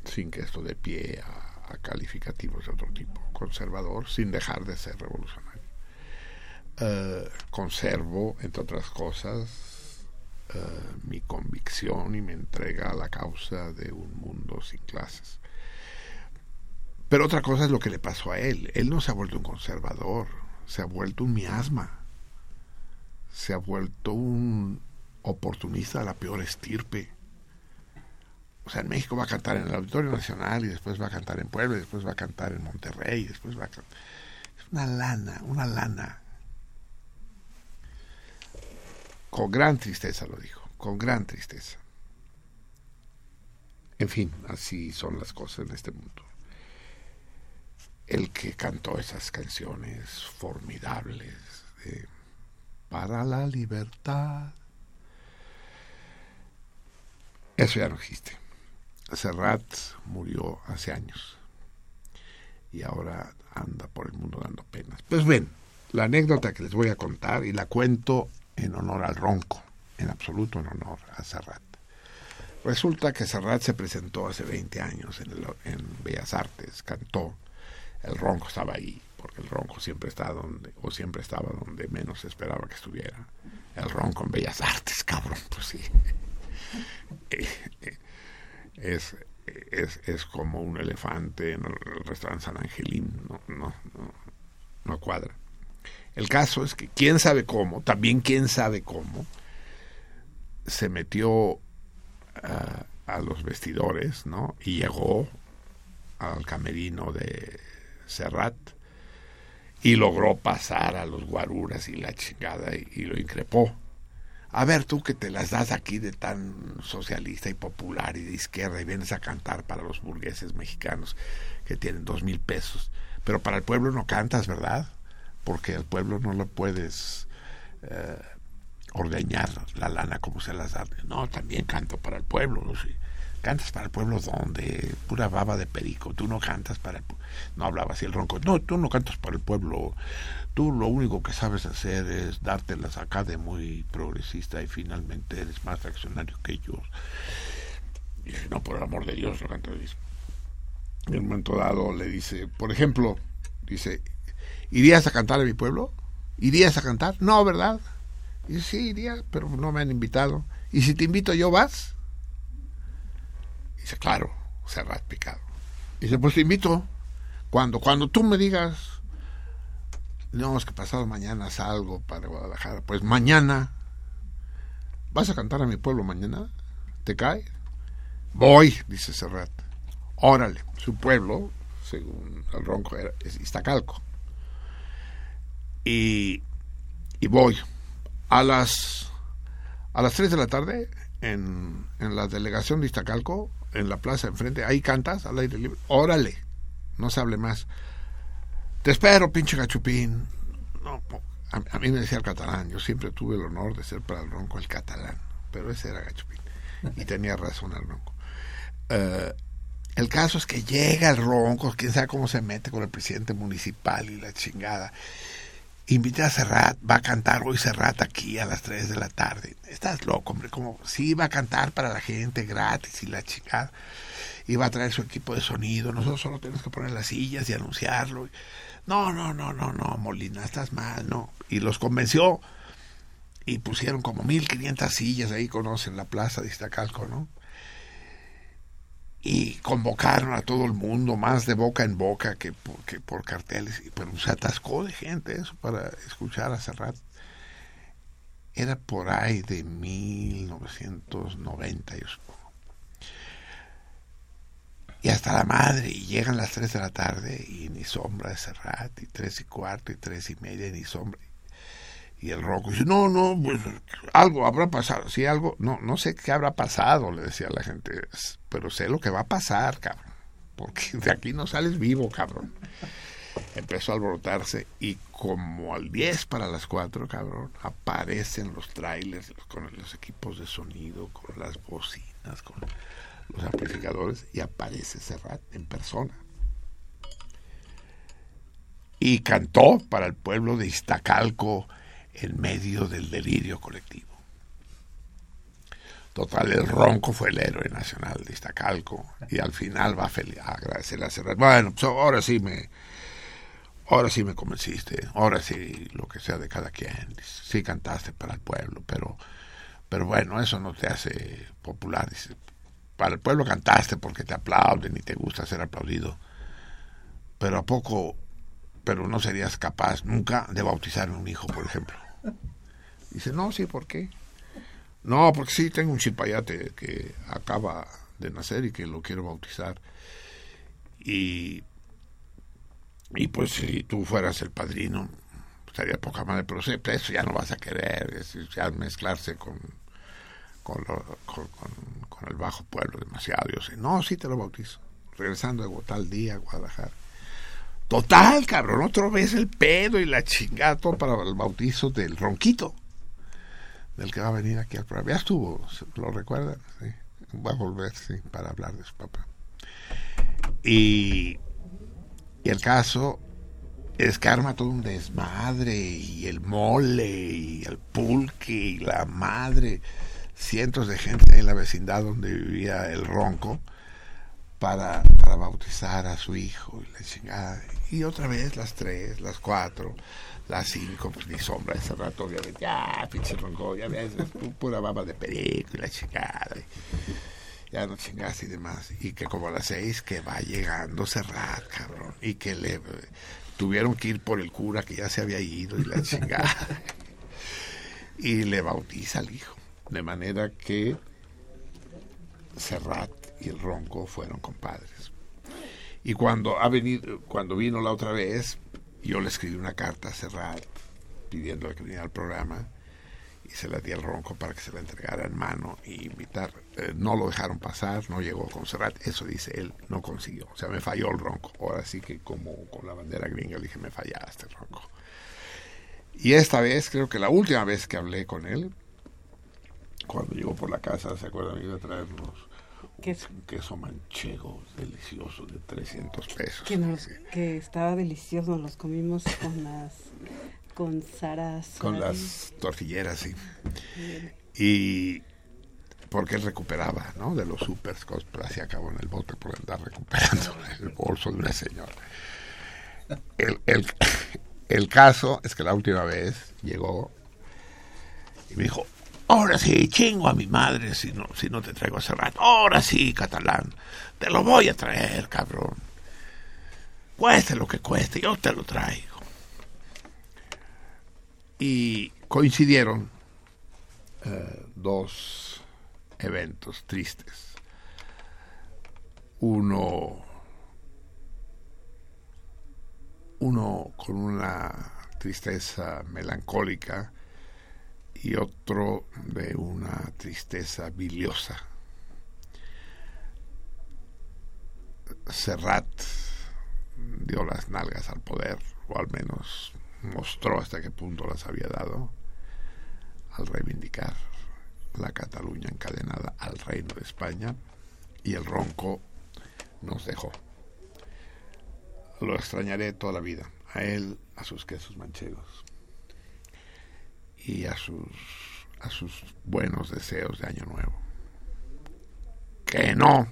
sin que esto dé pie a, calificativos de otro tipo, conservador, sin dejar de ser revolucionario. Eh, conservo, entre otras cosas, eh, mi convicción y me entrega a la causa de un mundo sin clases. Pero otra cosa es lo que le pasó a él. Él no se ha vuelto un conservador, se ha vuelto un miasma, se ha vuelto un oportunista de la peor estirpe. O sea, en México va a cantar en el Auditorio Nacional y después va a cantar en Puebla y después va a cantar en Monterrey y después va a cantar... Es una lana, una lana. Con gran tristeza lo dijo, con gran tristeza. En fin, así son las cosas en este mundo. El que cantó esas canciones formidables de Para la libertad. Eso ya no existe. Serrat murió hace años y ahora anda por el mundo dando penas. Pues ven, la anécdota que les voy a contar y la cuento en honor al ronco, en absoluto en honor a Serrat. Resulta que Serrat se presentó hace 20 años en, en Bellas Artes, cantó, el ronco estaba ahí, porque el ronco siempre está donde, o siempre estaba donde menos esperaba que estuviera. El ronco en Bellas Artes, cabrón, pues sí. Eh, eh, es, es, es como un elefante en el restaurante San Angelín, no, no, no, no cuadra. El caso es que quién sabe cómo, también quién sabe cómo, se metió a, a los vestidores, ¿no? Y llegó al camerino de Serrat y logró pasar a los guaruras y la chingada y, lo increpó. A ver, tú que te las das aquí de tan socialista y popular y de izquierda y vienes a cantar para los burgueses mexicanos que tienen dos mil pesos, pero para el pueblo no cantas, ¿verdad? Porque al pueblo no lo puedes eh, ordeñar la lana como se las da. No, también canto para el pueblo. ¿no? Sí. ¿Cantas para el pueblo dónde? Pura baba de perico. Tú no cantas para el pueblo. No hablaba así el ronco. No, tú no cantas para el pueblo. Tú lo único que sabes hacer es dártelas acá de muy progresista y finalmente eres más reaccionario que ellos. Y dice, no, por el amor de Dios, lo. Dice. En un momento dado le dice, por ejemplo, dice, ¿irías a cantar a mi pueblo? ¿Irías a cantar? No, ¿verdad? Y dice, sí, iría, pero no me han invitado. ¿Y si te invito yo, vas? Dice, claro, Serrat picado. Dice, pues te invito. Cuando, cuando tú me digas, no, es que pasado mañana salgo para Guadalajara. Pues mañana, ¿vas a cantar a mi pueblo mañana? ¿Te cae? Voy, dice Serrat. Órale, su pueblo, según el ronco, era, es Iztacalco. Y, y voy. A las, a las 3 de la tarde, en, en la delegación de Iztacalco, en la plaza enfrente, ahí cantas al aire libre. Órale, no se hable más. Te espero, pinche gachupín. No, a, a mí me decía el catalán. Yo siempre tuve el honor de ser para el ronco el catalán, pero ese era gachupín. Y tenía razón el ronco. Eh, el caso es que llega el ronco, quién sabe cómo se mete con el presidente municipal y la chingada. Invité a Serrat, va a cantar hoy Serrat aquí a las 3 de la tarde. Estás loco, hombre, como sí va a cantar para la gente gratis y la chingada. Y va a traer su equipo de sonido, nosotros solo tenemos que poner las sillas y anunciarlo. No, no, no, no, no, Molina, estás mal, no. Y los convenció y pusieron como 1500 sillas ahí, conocen la plaza de Iztacalco, ¿no? Y convocaron a todo el mundo, más de boca en boca que por, que por carteles, pero se atascó de gente eso para escuchar a Serrat. Era por ahí de 1990, yo supongo. Y hasta la madre, y llegan las 3 de la tarde y ni sombra de Serrat, y tres y cuarto, y tres y media, y ni sombra. Y el roco dice, no, no, pues algo habrá pasado. Sí, algo, no, no sé qué habrá pasado, le decía la gente, pero sé lo que va a pasar, cabrón. Porque de aquí no sales vivo, cabrón. Empezó a alborotarse y como al 10 para las 4, cabrón, aparecen los trailers con los equipos de sonido, con las bocinas, con los amplificadores y aparece Serrat en persona. Y cantó para el pueblo de Iztacalco en medio del delirio colectivo. Total, el ronco fue el héroe nacional de Iztacalco y al final va a, fel- a Serrat. Bueno, pues ahora sí me, ahora sí me convenciste, ahora sí lo que sea de cada quien. Sí cantaste para el pueblo, pero, pero bueno, eso no te hace popular. Dice, para el pueblo cantaste porque te aplauden y te gusta ser aplaudido, pero a poco, pero no serías capaz nunca de bautizar a un hijo, por ejemplo. Dice, no, sí, ¿por qué? No, porque sí, tengo un chipayate que acaba de nacer y que lo quiero bautizar. Y, y pues si tú fueras el padrino, estaría poca madre, pero sí, pues eso ya no vas a querer, es, ya mezclarse con- con el bajo pueblo demasiado. Yo sé, no, sí te lo bautizo. Regresando de tal día a Guadalajara. Total, cabrón, otra vez el pedo y la chingada todo para el bautizo del ronquito, del que va a venir aquí al programa. Ya estuvo, ¿se- ¿lo recuerdan? Sí. Va a volver, sí, para hablar de su papá. Y, y el caso es que arma todo un desmadre y el mole y el pulque y la madre, cientos de gente en la vecindad donde vivía el ronco para, para bautizar a su hijo y la chingada. Y otra vez las tres, las cuatro, las cinco, pues ni sombra ese rato, obviamente, ya, pinche ronco, ya ves, es pu- pura baba de perico y la chingada. ya no chingas y demás. Y que como a las seis que va llegando Serrat, cabrón. Y que le tuvieron que ir por el cura que ya se había ido y la chingada. y le bautiza al hijo. De manera que Serrat y el Ronco fueron compadres. Y cuando ha venido, cuando vino la otra vez, yo le escribí una carta a Serrat pidiéndole que viniera al programa y se la di al Ronco para que se la entregara en mano y invitar. Eh, no lo dejaron pasar, no llegó con Serrat, eso dice él, no consiguió. O sea, me falló el Ronco. Ahora sí que como con la bandera gringa le dije, me fallaste, Ronco. Y esta vez, creo que la última vez que hablé con él, cuando llegó por la casa, ¿se acuerdan? Iba a traernos Queso. un queso manchego delicioso de 300 pesos. Que, nos- que estaba delicioso, los comimos con las con Sara con las tortilleras, sí. Y porque él recuperaba, ¿no? De los supers, así acabó en el bote por andar recuperando el bolso de una señora. El, el, el caso es que la última vez llegó y me dijo, ahora sí, chingo a mi madre si no, si no te traigo hace rato. Ahora sí, catalán, te lo voy a traer, cabrón. Cueste lo que cueste, yo te lo traigo y coincidieron eh, dos eventos tristes. Uno, uno con una tristeza melancólica y otro de una tristeza biliosa. Serrat dio las nalgas al poder, o al menos mostró hasta qué punto las había dado al reivindicar la Cataluña encadenada al reino de España y el ronco nos dejó. Lo extrañaré toda la vida, a él, a sus quesos manchegos y a sus a sus buenos deseos de año nuevo. Que no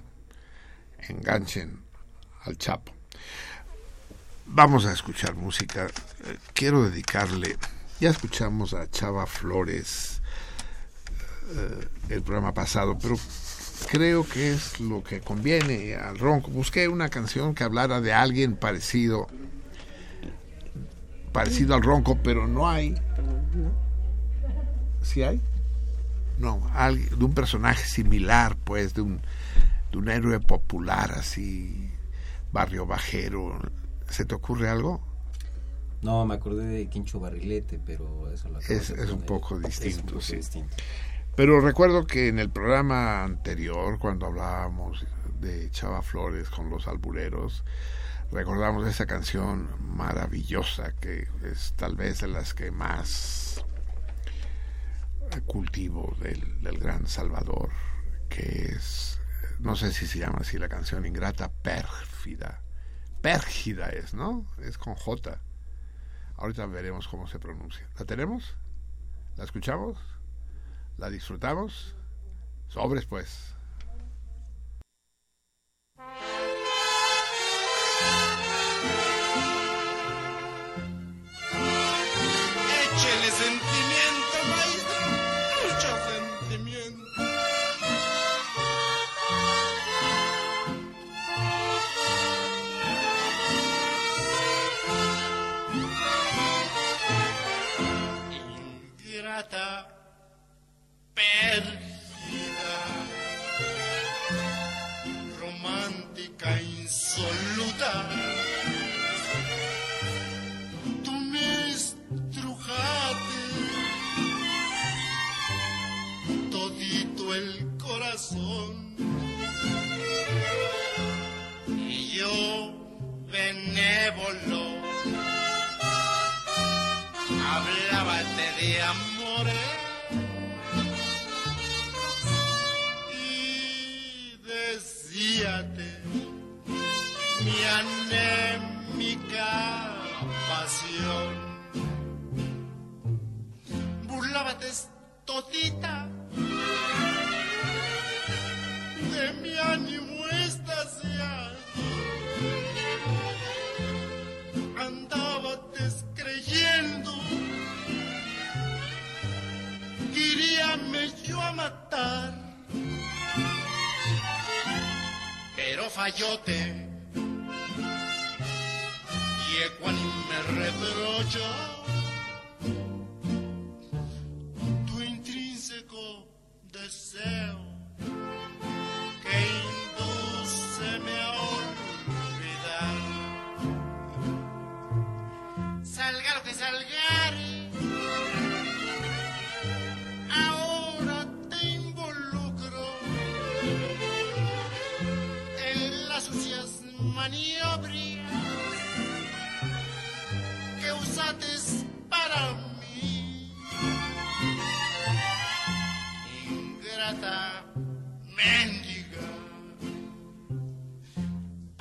enganchen al Chapo. Vamos a escuchar música. Quiero dedicarle, ya escuchamos a Chava Flores eh, el programa pasado, pero creo que es lo que conviene al ronco. Busqué una canción que hablara de alguien parecido, parecido al ronco, pero no hay. ¿Sí hay? No, alguien, de un personaje similar, pues, de un, de un héroe popular así, barrio bajero. ¿Se te ocurre algo? No, me acordé de Quincho Barrilete, pero eso lo Es- es un poco Es un distinto, poco sí. distinto. Pero recuerdo que en el programa anterior, cuando hablábamos de Chava Flores con los albureros, recordamos esa canción maravillosa que es tal vez de las que más cultivo del, del gran Salvador, que es, no sé si se llama así la canción, Ingrata Pérfida. Pérgida es, ¿no? Es con J. Ahorita veremos cómo se pronuncia. ¿La tenemos? ¿La escuchamos? ¿La disfrutamos? Sobres, pues. voló. Hablaba este de amores y decíate mi anémica pasión. Burlábate todita fallote. Y Ecuánime me reprocha tu intrínseco deseo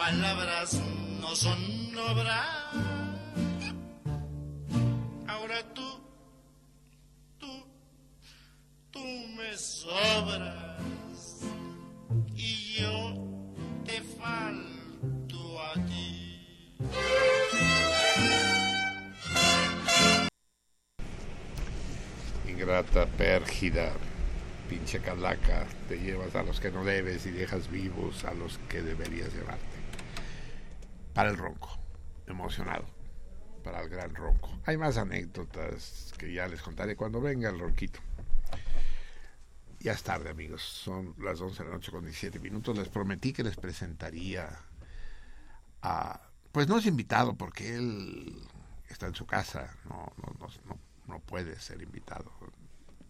palabras no son obra. Ahora tú, tú, tú me sobras y yo te falto a ti. Ingrata, pérgida, pinche calaca, te llevas a los que no debes y dejas vivos a los que deberías llevarte. Para el ronco, emocionado, para el gran ronco. Hay más anécdotas que ya les contaré cuando venga el ronquito. Ya es tarde, amigos. Son las 11 de la noche con 17 minutos. Les prometí que les presentaría a... Pues no es invitado porque él está en su casa. No, no, no, no, puede ser invitado.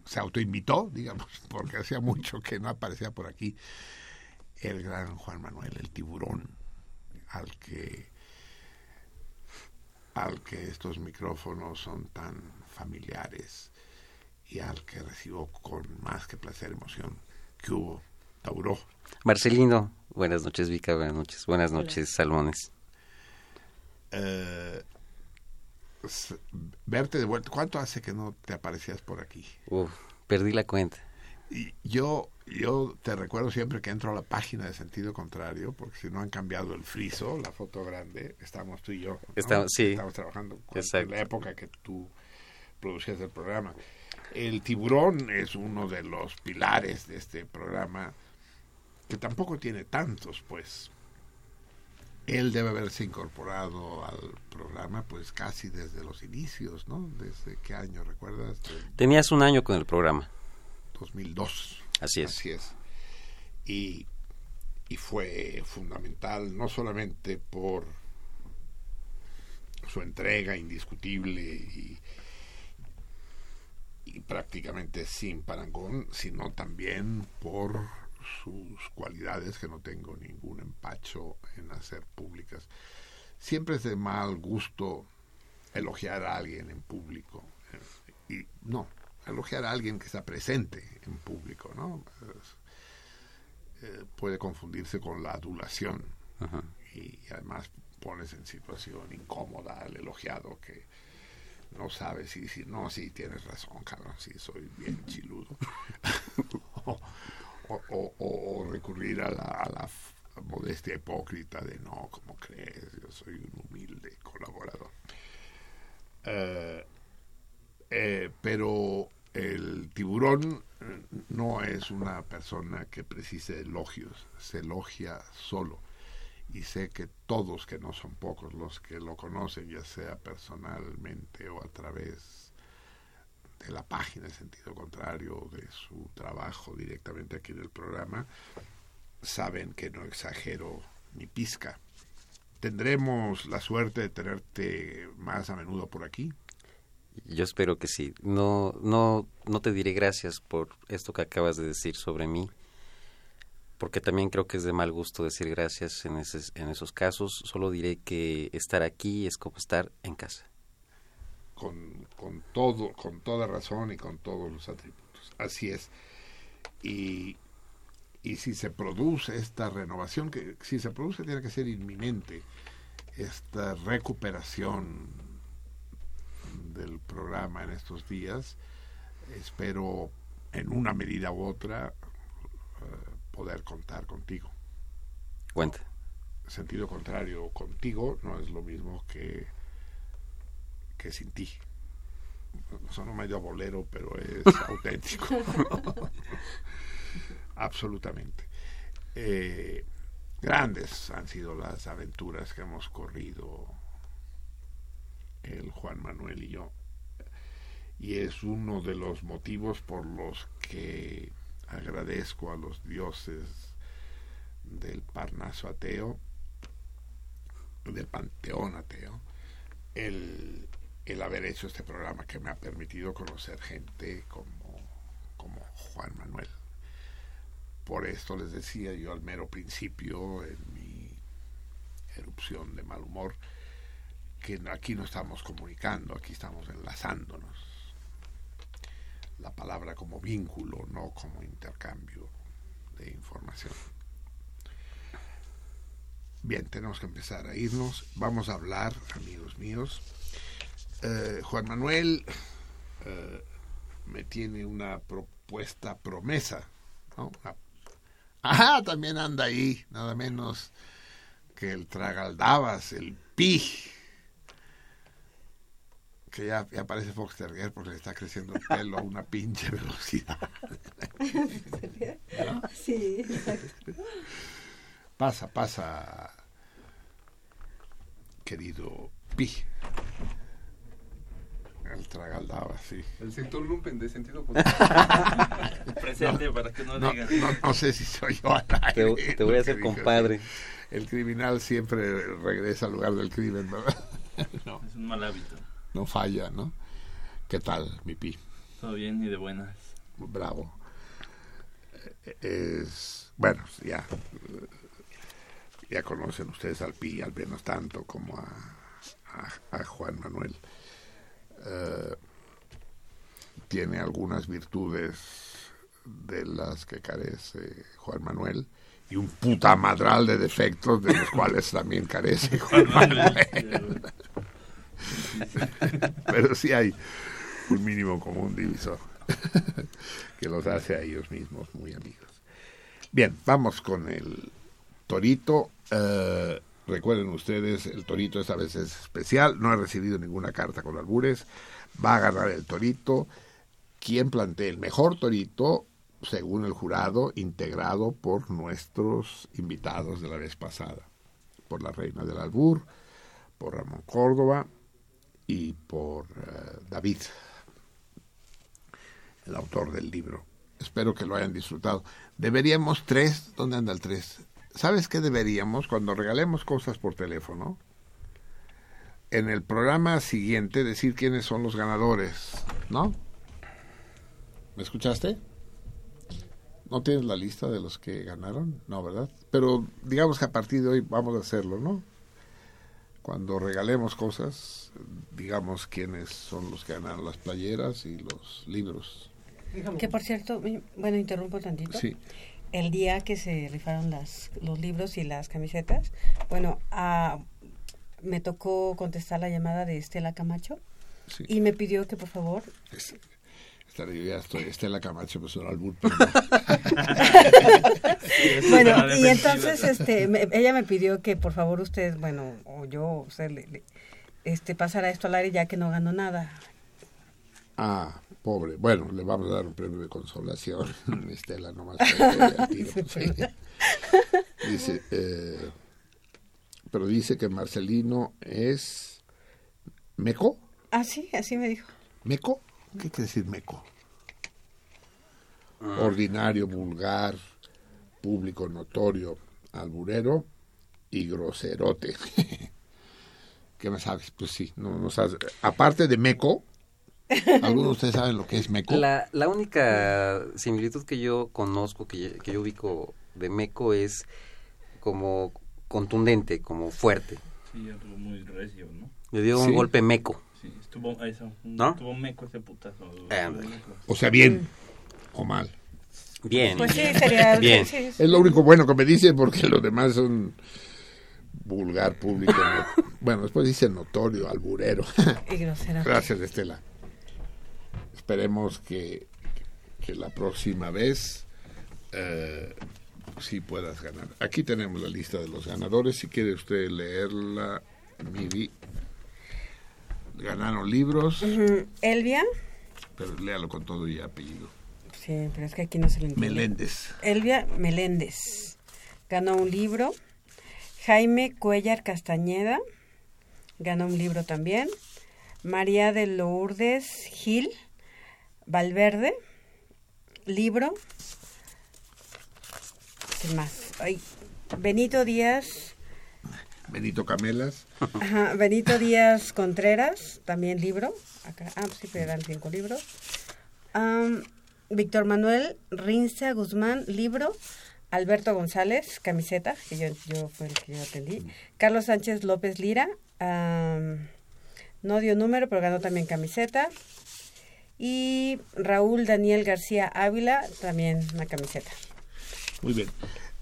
Se autoinvitó, digamos, porque hacía mucho que no aparecía por aquí el gran Juan Manuel, el tiburón, al que al que estos micrófonos son tan familiares y al que recibo con más que placer, emoción. que hubo? Tauro. Marcelino, buenas noches, Vika, buenas noches, buenas noches, Salmones. Eh, verte de vuelta. ¿Cuánto hace que no te aparecías por aquí? Uf, perdí la cuenta. Y yo, yo te recuerdo siempre que entro a la página de sentido contrario, porque si no han cambiado el friso, la foto grande, estamos tú y yo. ¿no? Estamos- sí. Estamos trabajando con Exacto. la época que tú producías el programa. El tiburón es uno de los pilares de este programa, que tampoco tiene tantos, pues. Él debe haberse incorporado al programa, pues casi desde los inicios, ¿no? ¿Desde qué año, recuerdas? Tenías un año con el programa. 2002. Así es. Así es. Y, y fue fundamental, no solamente por su entrega indiscutible y, y prácticamente sin parangón, sino también por sus cualidades que no tengo ningún empacho en hacer públicas. Siempre es de mal gusto elogiar a alguien en público. eh, Y no, elogiar a alguien que está presente en público, ¿no? Eh, puede confundirse con la adulación Ajá. y además pones en situación incómoda al elogiado que no sabe si decir, no, sí, tienes razón, cabrón, sí, soy bien chiludo. o, o- o- o recurrir a la, a la f- modestia hipócrita de, no, ¿cómo crees? Yo soy un humilde colaborador. Eh, eh, pero el tiburón no es una persona que precise elogios, se elogia solo. Y sé que todos, que no son pocos los que lo conocen, ya sea personalmente o a través de la página en sentido contrario, de su trabajo directamente aquí en el programa, saben que no exagero ni pizca. ¿Tendremos la suerte de tenerte más a menudo por aquí? Yo espero que sí. No, no, no te diré gracias por esto que acabas de decir sobre mí, porque también creo que es de mal gusto decir gracias en, esos, en esos casos. Solo diré que estar aquí es como estar en casa. con, con todo, con toda razón y con todos los atributos. Así es. Y, y si se produce esta renovación, que si se produce tiene que ser inminente, esta recuperación del programa en estos días, espero en una medida u otra, eh, poder contar contigo. Cuenta. Sentido contrario, contigo no es lo mismo que, que sin ti. Son medio bolero, pero es auténtico. Absolutamente. Eh, grandes han sido las aventuras que hemos corrido el Juan Manuel y yo. Y es uno de los motivos por los que agradezco a los dioses del Parnaso ateo, del Panteón ateo, el, el haber hecho este programa que me ha permitido conocer gente como, como Juan Manuel. Por esto les decía yo al mero principio, en mi erupción de mal humor, que aquí no estamos comunicando, aquí estamos enlazándonos. La palabra como vínculo, no como intercambio de información. Bien, tenemos que empezar a irnos. Vamos a hablar, amigos míos. Eh, Juan Manuel eh, me tiene una propuesta promesa. ¿no? Ah, también anda ahí, nada menos que el tragaldabas, el pi. Que ya, ya parece Fox Terrier porque le está creciendo el pelo a una pinche velocidad. Sí, exacto. Pasa, pasa, querido pi. El tragaldaba, sí. El sector lumpen de sentido Presente para que no, No, digan. no, no sé si soy yo al aire, Te, te voy a hacer compadre. El criminal siempre regresa al lugar del crimen, ¿verdad? No, Es un mal hábito. No falla, ¿no? ¿Qué tal, mi pi? Todo bien y de buenas. Bravo. Es, bueno, ya, ya conocen ustedes al pi, al menos tanto como a, a- a Juan Manuel. Eh, tiene algunas virtudes de las que carece Juan Manuel y un puta madral de defectos de los cuales también carece Juan Manuel. Pero sí hay un mínimo común divisor que los hace a ellos mismos muy amigos. Bien, vamos con el torito. Eh, recuerden ustedes, el torito esta vez es especial. No he recibido ninguna carta con albures. Va a ganar el torito. Quien plantee el mejor torito, según el jurado, integrado por nuestros invitados de la vez pasada. Por la reina del albur, por Ramón Córdoba y por eh, David, el autor del libro. Espero que lo hayan disfrutado. Deberíamos tres, ¿dónde anda el tres? ¿Sabes qué deberíamos cuando regalemos cosas por teléfono? En el programa siguiente decir quiénes son los ganadores, ¿no? ¿Me escuchaste? ¿No tienes la lista de los que ganaron? No, ¿verdad? Pero digamos que a partir de hoy vamos a hacerlo, ¿no? Cuando regalemos cosas, digamos quiénes son los que ganaron las playeras y los libros. Que por cierto, bueno, interrumpo tantito. Sí. El día que se rifaron las, los libros y las camisetas, bueno, ah, me tocó contestar la llamada de Estela Camacho Sí. y me pidió que por favor Es- esta- yo ya estoy, Estela Camacho, pues era albur, pero bueno, y entonces este, me- ella me pidió que por favor usted, bueno, o yo, usted, le, le- este, pasara esto al aire ya que no ganó nada. Ah, pobre. Bueno, le vamos a dar un premio de consolación. Estela nomás. al tiro, pues, sí. Dice, eh, pero dice que Marcelino es meco. Ah, sí, así me dijo. ¿Meco? ¿Qué quiere decir meco? Ordinario, vulgar, público notorio, alburero y groserote. ¿Qué me sabes? Pues sí, no, no sabes. Aparte de meco, ¿alguno de ustedes saben lo que es meco? La, la única similitud que yo conozco, que, yo- que yo ubico de Meco es como contundente, como fuerte. Sí, estuvo muy recio, ¿no? Le dio Sí. un golpe meco. Sí, estuvo, eso, ¿No? estuvo meco ese putazo. O sea, bien o mal. Bien. Pues sí, sería... Bien. sí, sí. Es lo único bueno que me dice porque los demás son vulgar, público. no- Bueno, después dice notorio, alburero. Y. Gracias, Estela. Esperemos que, que la próxima vez eh, sí puedas ganar. Aquí tenemos la lista de los ganadores. Si quiere usted leerla, Miri. Ganaron libros. Elvia. pero léalo con todo y apellido. Sí, pero es que aquí no se lo entiende. Meléndez. Elvia Meléndez. Ganó un libro. Jaime Cuellar Castañeda. Ganó un libro también. María de Lourdes Gil Valverde. Libro. ¿Qué más? Ay, Benito Díaz. Benito Camelas. Ajá, Benito Díaz Contreras, también libro. Acá, ah, sí, pero eran cinco libros. Víctor Manuel Rinza Guzmán, libro. Alberto González, camiseta, que yo, yo fue el que yo atendí. Carlos Sánchez López Lira, no dio número, pero ganó también camiseta. Y Raúl Daniel García Ávila, también una camiseta. Muy bien.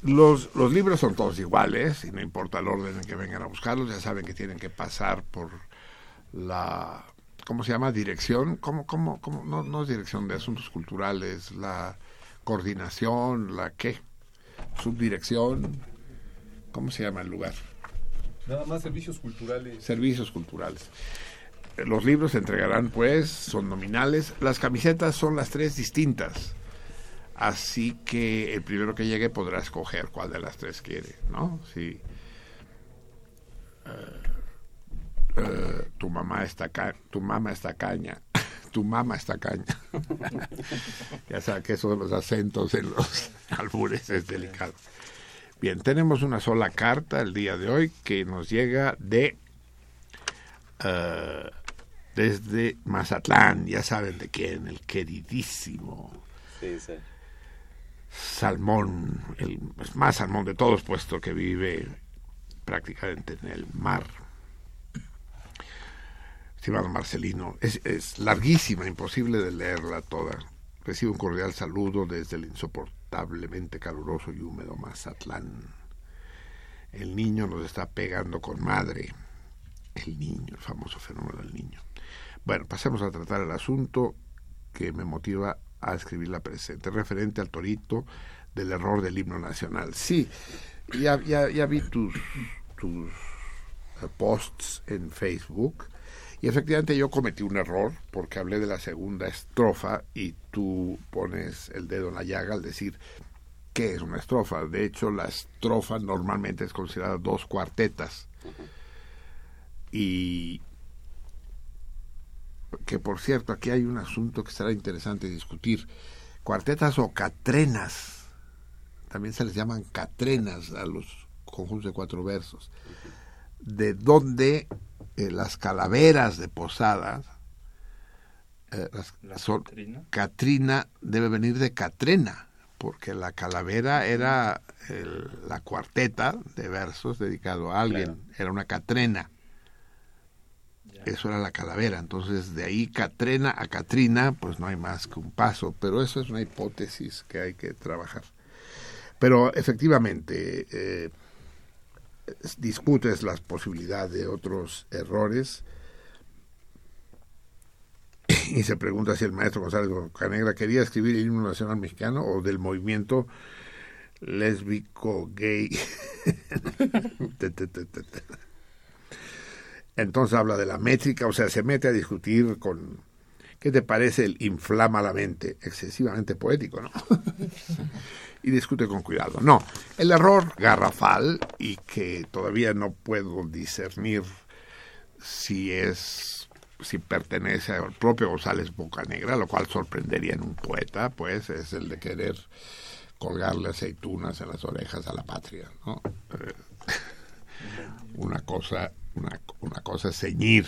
Los, los libros son todos iguales y no importa el orden en que vengan a buscarlos, ya saben que tienen que pasar por la, ¿cómo se llama? Dirección, ¿cómo, cómo, cómo? No, no es dirección de asuntos culturales, la coordinación, la qué, subdirección, ¿cómo se llama el lugar? Nada más servicios culturales. Servicios culturales. Los libros se entregarán, pues, son nominales. Las camisetas son las tres distintas. Así que el primero que llegue podrá escoger cuál de las tres quiere, ¿no? Si eh, eh, tu mamá está ca tu mamá está caña, tu mamá está caña. ya sabes que eso de los acentos en los albures es delicado. Bien, tenemos una sola carta el día de hoy que nos llega de eh, desde Mazatlán, ya saben de quién, el queridísimo Sí, sí. Salmón, el más salmón de todos, puesto que vive prácticamente en el mar. Estimado Marcelino, es, es larguísima, imposible de leerla toda. Recibe un cordial saludo desde el insoportablemente caluroso y húmedo Mazatlán. El niño nos está pegando con madre. El niño, el famoso fenómeno del niño. Bueno, pasemos a tratar el asunto que me motiva a escribir la presente, referente al torito del error del himno nacional. Sí, ya, ya, ya vi tus, tus eh, posts en Facebook y efectivamente yo cometí un error porque hablé de la segunda estrofa y tú pones el dedo en la llaga al decir qué es una estrofa. De hecho, la estrofa normalmente es considerada dos cuartetas. Y que por cierto, aquí hay un asunto que será interesante discutir. Cuartetas o catrenas, también se les llaman catrenas a los conjuntos de cuatro versos, de donde eh, las calaveras de posadas, eh, las- ¿La son, Catrina? Catrina debe venir de Catrena, porque la calavera era el- la cuarteta de versos dedicado a alguien, era una Catrena. Eso era la calavera, entonces de ahí Catrena a Catrina, pues no hay más que un paso, pero eso es una hipótesis que hay que trabajar. Pero efectivamente, eh, es- discutes las posibilidades de otros errores y se pregunta si el maestro González Bocanegra quería escribir el himno nacional mexicano o del movimiento lésbico gay. Te, te, te, te, te. Entonces habla de la métrica, o sea, se mete a discutir con ¿qué te parece el inflama la mente? Excesivamente poético, ¿no? y discute con cuidado. No, el error garrafal y que todavía no puedo discernir si es si pertenece al propio González Bocanegra, lo cual sorprendería en un poeta, pues es el de querer colgarle aceitunas en las orejas a la patria, ¿no? Eh, una cosa una, una cosa es ceñir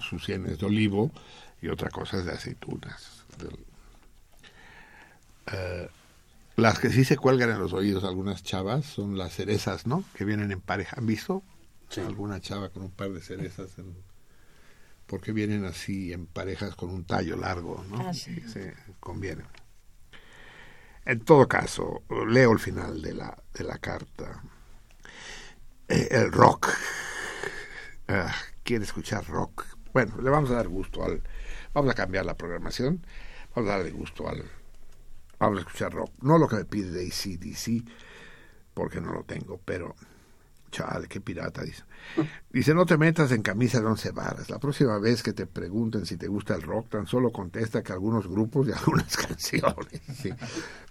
sus sienes de olivo y otra cosa es de aceitunas. Eh, las que sí se cuelgan en los oídos algunas chavas son las cerezas, ¿no? Que vienen en pareja. ¿Han visto? Alguna chava con un par de cerezas en... Porque vienen así en parejas con un tallo largo, ¿no? Ah, sí. Se convienen. En todo caso, leo el final de la, de la carta. Eh, el rock. Ah, quiere escuchar rock. Bueno, le vamos a dar gusto al. Vamos a cambiar la programación. Vamos a darle gusto al, Vamos a escuchar rock. No lo que me pide de ACDC, porque no lo tengo, pero... Chale, qué pirata, dice. Dice, no te metas en camisa de once varas. La próxima vez que te pregunten si te gusta el rock, tan solo contesta que algunos grupos y algunas canciones. Sí.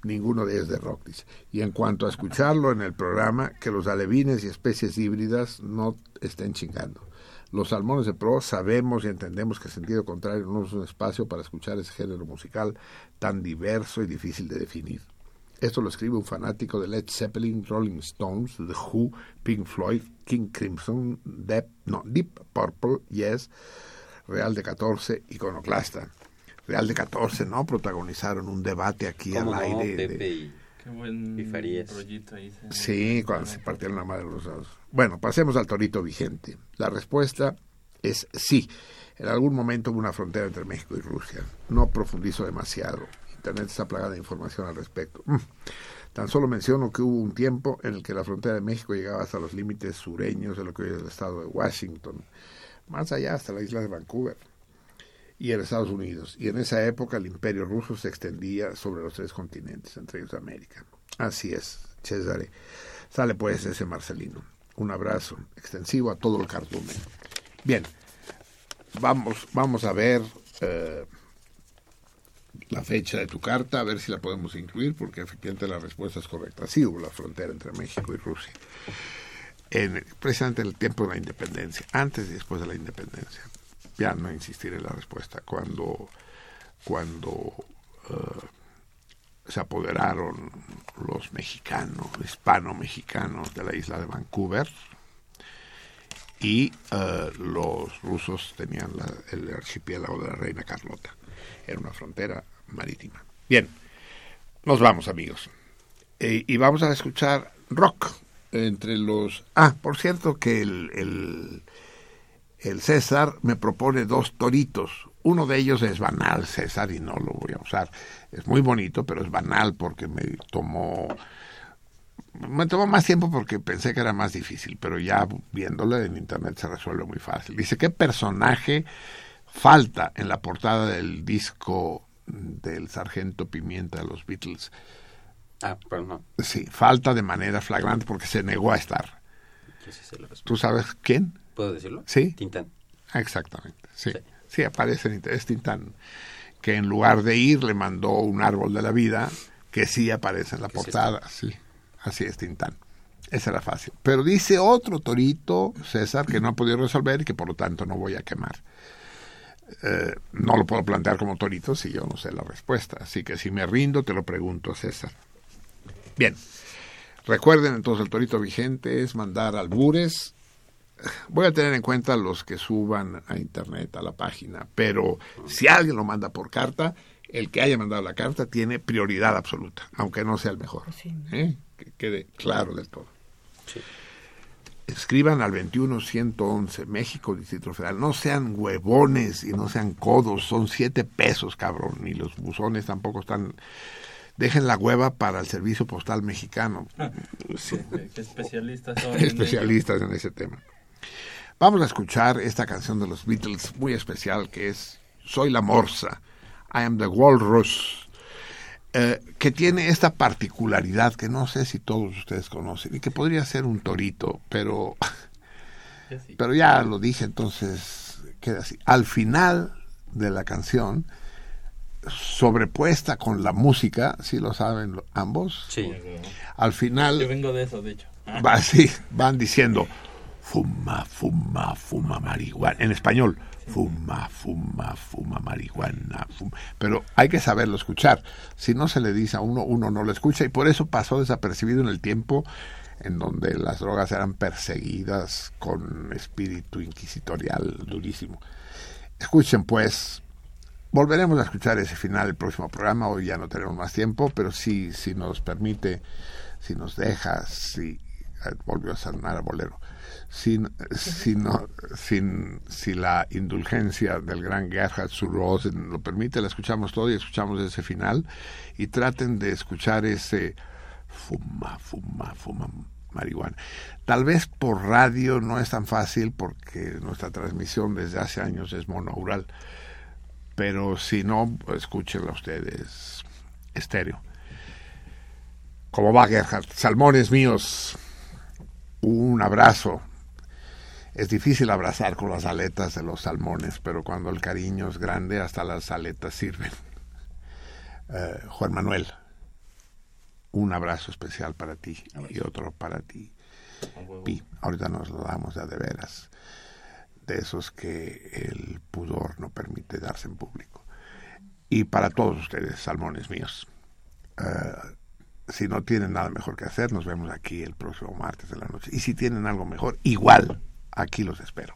Ninguno de ellos de rock, dice. Y en cuanto a escucharlo en el programa, que los alevines y especies híbridas no estén chingando. Los salmones de pro sabemos y entendemos que sentido contrario no es un espacio para escuchar ese género musical tan diverso y difícil de definir. Esto lo escribe un fanático de Led Zeppelin, Rolling Stones, The Who, Pink Floyd, King Crimson, Deep, no, Deep Purple, Yes, Real de 14, Iconoclasta. Real de 14, ¿no? Protagonizaron un debate aquí al ¿Cómo no, aire. de- Pepe Qué buen rollito ahí. se- Sí, cuando se partieron la madre los dos. Bueno, pasemos al torito vigente. La respuesta es sí. En algún momento hubo una frontera entre México y Rusia. No profundizo demasiado. Internet está plagada de información al respecto. Mm. Tan solo menciono que hubo un tiempo en el que la frontera de México llegaba hasta los límites sureños de lo que hoy es el estado de Washington, más allá hasta la isla de Vancouver y en Estados Unidos. Y en esa época el imperio ruso se extendía sobre los tres continentes, entre ellos América. Así es, César. Sale pues ese Marcelino. Un abrazo extensivo a todo el cardumen. Bien, vamos, vamos a ver eh, la fecha de tu carta, a ver si la podemos incluir, porque efectivamente la respuesta es correcta. Sí hubo la frontera entre México y Rusia, en, precisamente en el tiempo de la independencia, antes y después de la independencia. Ya no insistiré en la respuesta. Cuando, cuando eh, se apoderaron los mexicanos, hispano-mexicanos de la isla de Vancouver, y eh, los rusos tenían el archipiélago de la Reina Carlota. Era una frontera marítima. Bien, nos vamos amigos. Eh, y vamos a escuchar rock entre los... Ah, por cierto que el, el, el César me propone dos toritos. Uno de ellos es banal, César, y no lo voy a usar. Es muy bonito, pero es banal porque me tomó me tomó más tiempo porque pensé que era más difícil, pero ya viéndolo en internet se resuelve muy fácil. Dice, ¿qué personaje falta en la portada del disco del Sargento Pimienta de los Beatles? Ah, pero no. Sí, falta de manera flagrante porque se negó a estar. Sí. ¿Tú sabes quién? ¿Puedo decirlo? Sí. Tintán. Ah, Exactamente, sí. Sí, aparece en. Es Tintán, que en lugar de ir le mandó un árbol de la vida que sí aparece en la portada. Sí, así es Tintán. Esa era fácil. Pero dice otro torito, César, que no ha podido resolver y que por lo tanto no voy a quemar. Eh, no lo puedo plantear como torito si yo no sé la respuesta. Así que si me rindo, te lo pregunto, César. Bien. Recuerden entonces el torito vigente es mandar albures. Voy a tener en cuenta los que suban a internet, a la página, pero si alguien lo manda por carta, el que haya mandado la carta tiene prioridad absoluta, aunque no sea el mejor. ¿eh? Que quede claro del todo. Escriban al 21111, México, Distrito Federal. No sean huevones y no sean codos, son siete pesos, cabrón, y los buzones tampoco están... Dejen la hueva para el servicio postal mexicano. Sí. Especialistas son. en especialistas en ese tema. Vamos a escuchar esta canción de los Beatles muy especial que es Soy la Morsa, I am the Walrus, eh, que tiene esta particularidad que no sé si todos ustedes conocen y que podría ser un torito, pero, sí. pero ya lo dije, entonces queda así. Al final de la canción, sobrepuesta con la música, si lo saben ambos, Sí. al final Yo vengo de eso, de hecho. va así, van diciendo fuma, fuma, fuma marihuana. En español, fuma, fuma, fuma marihuana. fuma. Pero hay que saberlo escuchar. Si no se le dice a uno, uno no lo escucha y por eso pasó desapercibido en el tiempo en donde las drogas eran perseguidas con espíritu inquisitorial durísimo. Escuchen pues, volveremos a escuchar ese final el próximo programa, hoy ya no tenemos más tiempo, pero sí, si nos permite, si nos deja, si eh, volvió a sonar a bolero, sin, sin, sin, si la indulgencia del gran Gerhard Surrosen lo permite, la escuchamos todo y escuchamos ese final y traten de escuchar ese fuma, fuma, fuma marihuana. Tal vez por radio no es tan fácil porque nuestra transmisión desde hace años es monoural, pero si no, escúchenla ustedes estéreo. ¿Cómo va Gerhard? Salmones míos, un abrazo es difícil abrazar con las aletas de los salmones, pero cuando el cariño es grande, hasta las aletas sirven. Uh, Juan Manuel, un abrazo especial para ti y otro para ti. Pi, ahorita nos lo damos ya de veras, de esos que el pudor no permite darse en público. Y para todos ustedes, salmones míos. Uh, si no tienen nada mejor que hacer, nos vemos aquí el próximo martes de la noche. Y si tienen algo mejor, igual Aquí los espero.